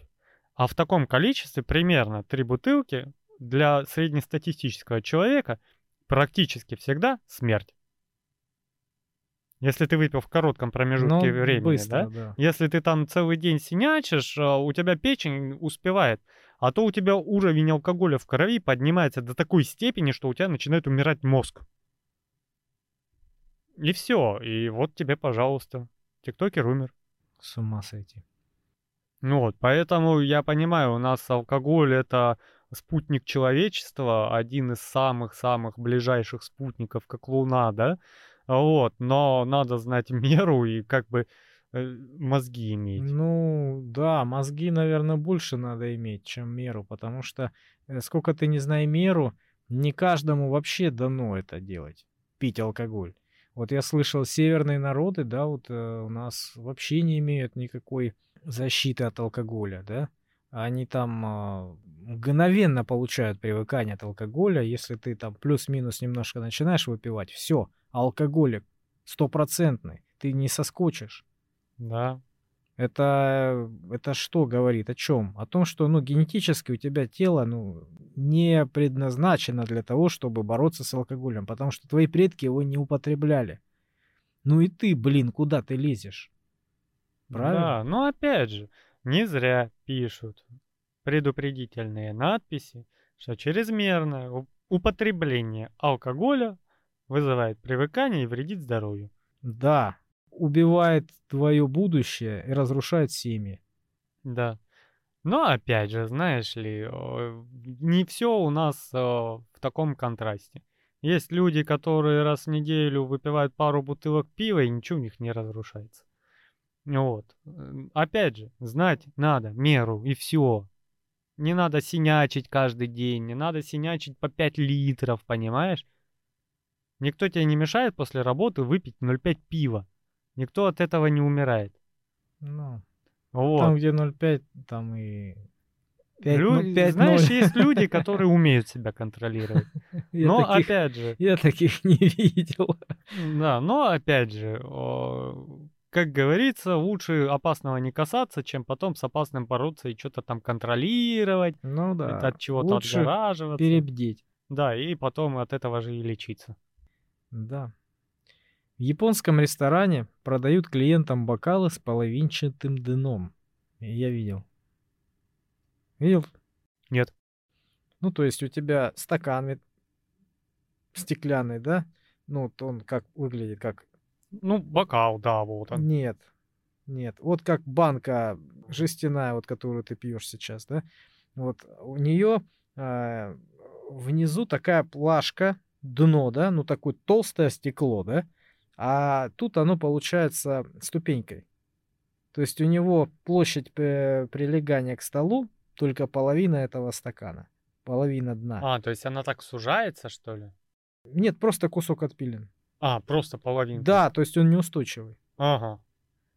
А в таком количестве, примерно три бутылки, для среднестатистического человека практически всегда смерть. Если ты выпил в коротком промежутке Ну, времени, быстро, да? да. Если ты там целый день синячишь, а, у тебя печень успевает. А то у тебя уровень алкоголя в крови поднимается до такой степени, что у тебя начинает умирать мозг. И все. И вот тебе, пожалуйста. Тиктокер умер. С ума сойти. Ну вот, поэтому я понимаю, у нас алкоголь это спутник человечества, один из самых-самых ближайших спутников, как Луна, да? Вот, но надо знать меру и как бы э, мозги иметь. Ну, да, мозги, наверное, больше надо иметь, чем меру, потому что э, сколько ты не знай меру, не каждому вообще дано это делать, пить алкоголь. Вот я слышал, северные народы, да, вот э, у нас вообще не имеют никакой защиты от алкоголя, да. Они там а, мгновенно получают привыкание от алкоголя. Если ты там плюс-минус немножко начинаешь выпивать, все, алкоголик стопроцентный, ты не соскочишь. Да. Это, это что говорит? О чем? О том, что ну, генетически у тебя тело ну, не предназначено для того, чтобы бороться с алкоголем, потому что твои предки его не употребляли. Ну и ты, блин, куда ты лезешь? Правильно? Да, но опять же, не зря пишут предупредительные надписи, что чрезмерное употребление алкоголя вызывает привыкание и вредит здоровью. Да, убивает твое будущее и разрушает семьи. Да. Но опять же, знаешь ли, э, не все у нас э, в таком контрасте. Есть люди, которые раз в неделю выпивают пару бутылок пива, и ничего у них не разрушается. Вот. Опять же, знать надо меру и все. Не надо синячить каждый день, не надо синячить по 5 литров, понимаешь? Никто тебе не мешает после работы выпить 0,5 пива. Никто от этого не умирает. Ну, Вот. там, где 0,5, там и 5, Лю- ну, 5 Знаешь, 0. есть люди, которые умеют себя контролировать. Я Но таких- опять же, Я таких не видел. да, но опять же, как говорится, лучше опасного не касаться, чем потом с опасным бороться и что-то там контролировать, Ну да. от чего-то отгораживаться. перебдеть. Да, и потом от этого же и лечиться. Да. В японском ресторане продают клиентам бокалы с половинчатым дном. Я видел. Видел? Нет. Ну, то есть у тебя стакан стеклянный, да? Ну, вот он как выглядит, как... Ну, бокал, да, вот он. Нет. Нет. Вот как банка жестяная, вот которую ты пьешь сейчас, да? Вот у нее внизу такая плашка, дно, да? Ну, такое толстое стекло, да? А тут оно получается ступенькой. То есть у него площадь э, прилегания к столу только половина этого стакана. Половина дна. А, то есть она так сужается, что ли? Нет, просто кусок отпилен. А, просто половинка. Да, то есть он неустойчивый. Ага.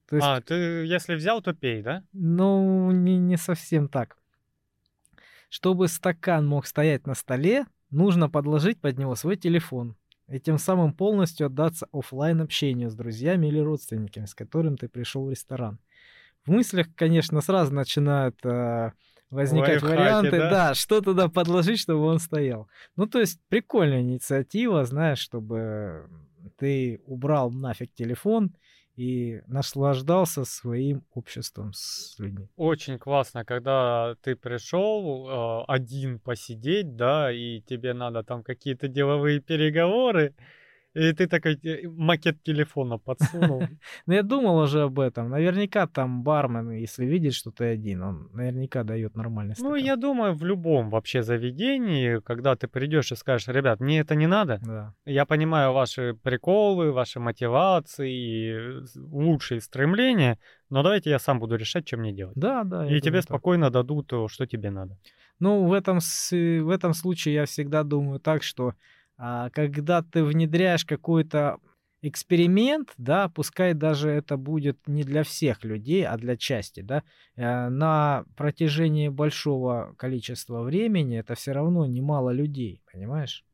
То есть, А, ты если взял, то пей, да? ну, не, не совсем так. Чтобы стакан мог стоять на столе, нужно подложить под него свой телефон и тем самым полностью отдаться оффлайн общению с друзьями или родственниками, с которым ты пришел в ресторан. В мыслях, конечно, сразу начинают э, возникать Лайфхаки, варианты, да? да? что туда подложить, чтобы он стоял. Ну, то есть прикольная инициатива, знаешь, чтобы ты убрал нафиг телефон и наслаждался своим обществом с людьми. Очень классно, когда ты пришел э, один посидеть, да, и тебе надо там какие-то деловые переговоры, и ты такой э, макет телефона подсунул. Но я думал уже об этом. Наверняка там бармен, если видит, что ты один, он наверняка дает нормальный Ну, стакан. я думаю, в любом вообще заведении, когда ты придешь и скажешь, ребят, мне это не надо, Да. я понимаю ваши приколы, ваши мотивации, и лучшие стремления, но давайте я сам буду решать, что мне делать. Да, да. И тебе так. спокойно дадут, то, что тебе надо. Ну, в этом, в этом случае я всегда думаю так, что когда ты внедряешь какой-то эксперимент, да, пускай даже это будет не для всех людей, а для части, да, э, на протяжении большого количества времени это все равно немало людей, понимаешь?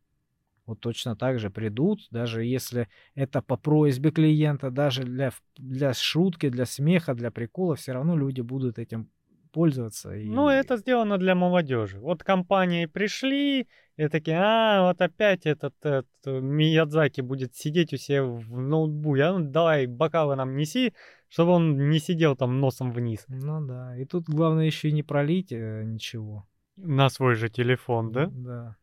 Вот точно так же придут, даже если это по просьбе клиента, даже для, для шутки, для смеха, для прикола, все равно люди будут этим пользоваться. И... Ну, это сделано для молодежи. Вот компании пришли, и такие, а, вот опять этот, этот Миядзаки будет сидеть у себя в ноутбуке. А ну, давай бокалы нам неси, чтобы он не сидел там носом вниз Ну да. И тут главное еще и не пролить э, ничего. на свой же телефон, да? Да.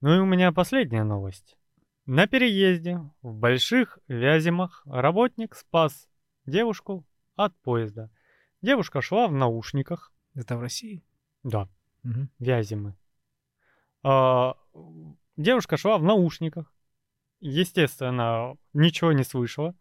Ну и у меня последняя новость. На переезде в Больших Вяземах работник спас девушку от поезда. Девушка шла в наушниках. Это в России? Да, Мгм. Вяземы. А, девушка шла в наушниках. Естественно, ничего не слышала.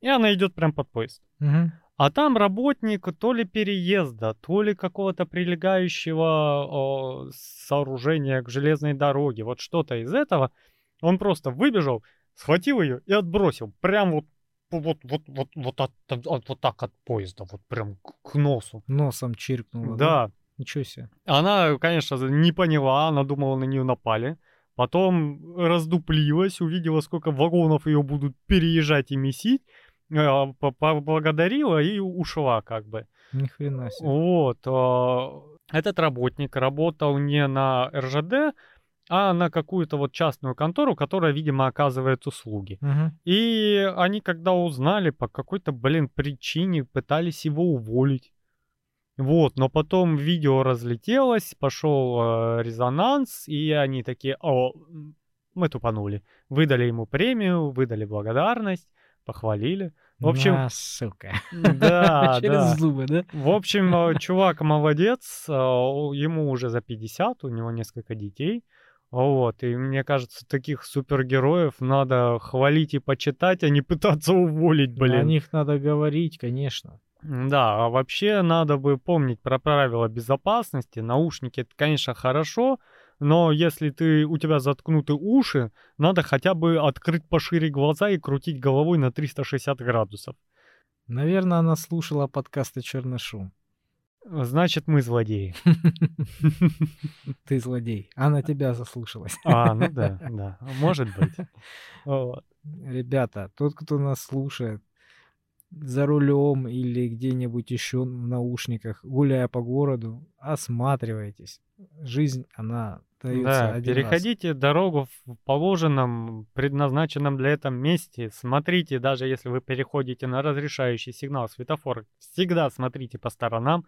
И она идет прям под поезд. Мгм. А там работник то ли переезда, то ли какого-то прилегающего о, сооружения к железной дороге, вот что-то из этого. Он просто выбежал, схватил ее и отбросил. Прям вот вот, вот, вот, вот, от- от- от- вот так от поезда, вот прям к, носу. Носом чиркнула. Да, Ничего себе. она, конечно, не поняла, она думала, на нее напали. Потом раздуплилась, увидела, сколько вагонов ее будут переезжать и месить. по- Поблагодарила и ушла, как бы. Ни хрена себе. Вот. а, Этот работник работал не на РЖД, а на какую-то вот частную контору, которая, видимо, оказывает услуги. Мгм. И они, когда узнали, по какой-то, блин, причине пытались его уволить. Вот, но потом видео разлетелось, пошел э, резонанс, и они такие, о, мы тупанули. Выдали ему премию, выдали благодарность, похвалили. В общем, На, сука. да, Через да. зубы, да? В общем, э, чувак молодец, о, ему уже за 50, у него несколько детей. Вот, и мне кажется, таких супергероев надо хвалить и почитать, а не пытаться уволить, О блин. них надо говорить, конечно. Да, а вообще надо бы помнить про правила безопасности. Наушники это, конечно, хорошо, но если ты, у тебя заткнуты уши, надо хотя бы открыть пошире глаза и крутить головой на 360 градусов. Наверное, она слушала подкасты «Черный шум». Значит, мы злодеи. Ты злодей. А на тебя заслушалась. А, ну да, да. Может быть. Ребята, тот, кто нас слушает, за рулем или где-нибудь еще в наушниках, гуляя по городу, осматривайтесь. Жизнь, она дается Да, один раз. переходите дорогу в положенном, предназначенном для этого месте. Смотрите, даже если вы переходите на разрешающий сигнал светофора, всегда смотрите по сторонам.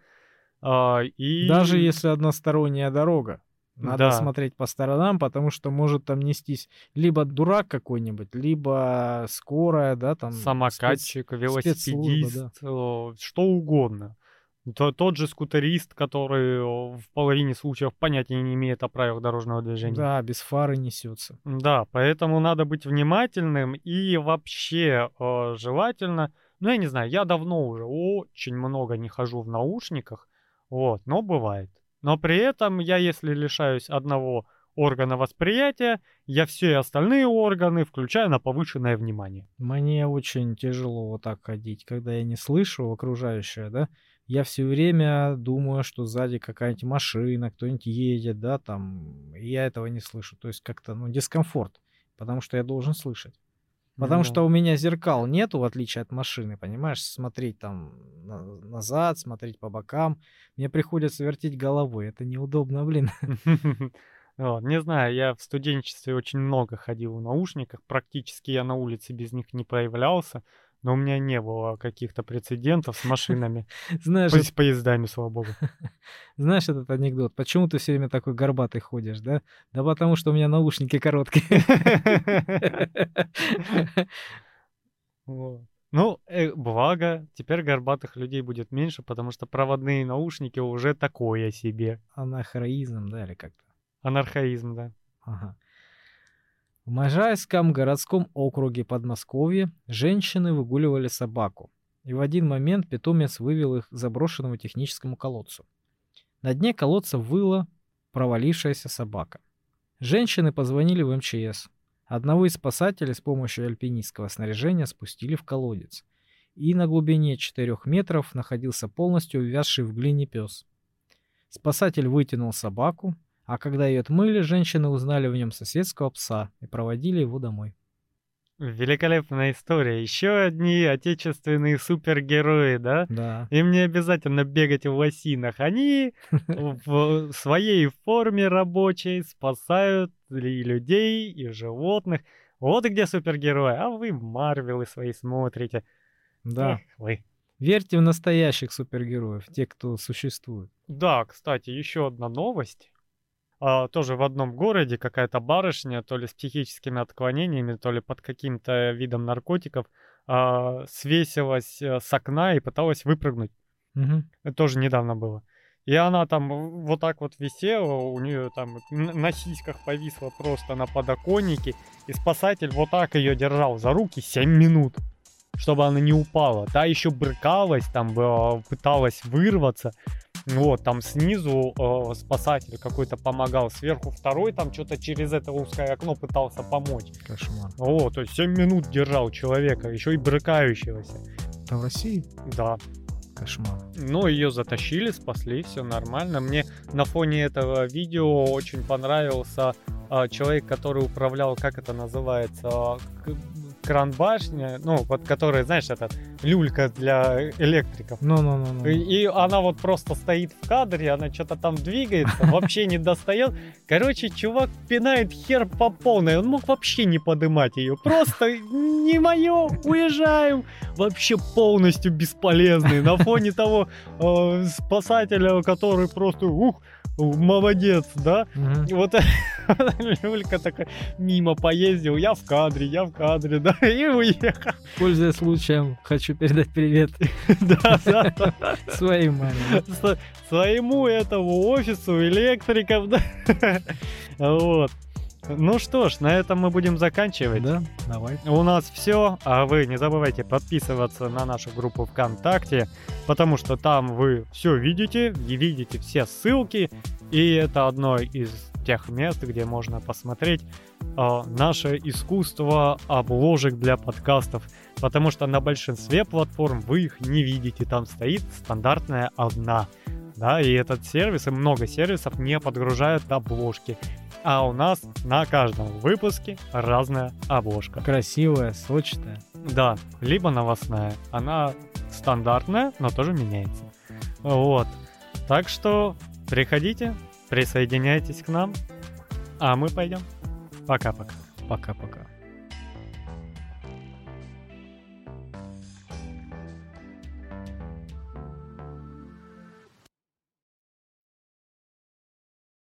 а, И Даже если односторонняя дорога. Надо Да. смотреть по сторонам, потому что может там нестись либо дурак какой-нибудь, либо скорая, да, там спец- самокатчик, велосипедист, э, что угодно. То- тот же скутерист, который в половине случаев понятия не имеет о правилах дорожного движения. Да, без фары несется. Да, поэтому надо быть внимательным и вообще э, желательно, ну я не знаю, я давно уже очень много не хожу в наушниках, вот, но бывает. Но при этом я, если лишаюсь одного органа восприятия, я все остальные органы включаю на повышенное внимание. Мне очень тяжело вот так ходить, когда я не слышу окружающее, да. Я все время думаю, что сзади какая-нибудь машина, кто-нибудь едет, да, там. Я этого не слышу. То есть как-то, ну, дискомфорт, потому что я должен слышать. Потому Ну, что у меня зеркал нету, в отличие от машины, понимаешь? Смотреть там на- назад, смотреть по бокам. Мне приходится вертеть головой. Это неудобно, блин. Вот, не знаю, я в студенчестве очень много ходил в наушниках, практически я на улице без них не появлялся, но у меня не было каких-то прецедентов с машинами, Знаешь, с поездами, слава богу. знаешь этот анекдот? Почему ты все время такой горбатый ходишь, да? Да потому что у меня наушники короткие. Ну, э, благо, теперь горбатых людей будет меньше, потому что проводные наушники уже такое себе. Анахроизм, да, или как-то. Анархаизм, да. Ага. В Можайском городском округе Подмосковья женщины выгуливали собаку. И в один момент питомец вывел их к заброшенному техническому колодцу. На дне колодца выла провалившаяся собака. Женщины позвонили в МЧС. Одного из спасателей с помощью альпинистского снаряжения спустили в колодец. И на глубине 4 метров находился полностью увязший в глине пес. Спасатель вытянул собаку, а когда ее отмыли, женщины узнали в нем соседского пса и проводили его домой. Великолепная история. Еще одни отечественные супергерои, да? Да. Им не обязательно бегать в лосинах. Они в своей форме рабочей спасают и людей, и животных. Вот где супергерои. А вы Марвелы свои смотрите. Да. Эх вы. Верьте в настоящих супергероев, те, кто существует. Да, кстати, еще одна новость. А, тоже в одном городе какая-то барышня, то ли с психическими отклонениями, то ли под каким-то видом наркотиков, а, свесилась э, с окна и пыталась выпрыгнуть. Мгм. Это тоже недавно было. И она там вот так вот висела, у нее там на сиськах повисла просто на подоконнике, и спасатель вот так ее держал за руки 7 минут, чтобы она не упала. Та еще брыкалась, там э, пыталась вырваться. Вот, там снизу э, спасатель какой-то помогал, сверху второй там что-то через это узкое окно пытался помочь. Кошмар. О, то есть 7 минут держал человека, еще и брыкающегося. Это в России? Да, Кошмар. ну, ее затащили, спасли, все нормально. Мне на фоне этого видео очень понравился а, человек, который управлял, как это называется, а, к- кран башня, ну, вот который, знаешь, этот люлька для электриков. Ну-ну-ну. И, и она вот просто стоит в кадре, она что-то там двигается, вообще не достает. Короче, чувак пинает хер по полной, он мог вообще не подымать ее. Просто не мое, уезжаем. Вообще полностью бесполезный. На фоне того э, спасателя, который просто, ух, молодец, да? И вот Люлька такая мимо поездил, я в кадре, я в кадре, да, и уехал. Пользуясь случаем, хочу передать привет Да, да, да. своей маме. Своему этому офису электриков, да. Вот. Ну что ж, на этом мы будем заканчивать. Да, давай. У нас все, а вы не забывайте подписываться на нашу группу ВКонтакте, потому что там вы все видите, и видите все ссылки, и это одно из тех мест, где можно посмотреть э, наше искусство обложек для подкастов, потому что на большинстве платформ вы их не видите, там стоит стандартная одна. Да, и этот сервис, и много сервисов не подгружают обложки. А у нас на каждом выпуске разная обложка. Красивая, сочная. Да, либо новостная. Она стандартная, но тоже меняется. Вот. Так что приходите, присоединяйтесь к нам, а мы пойдем. Пока-пока. Пока-пока.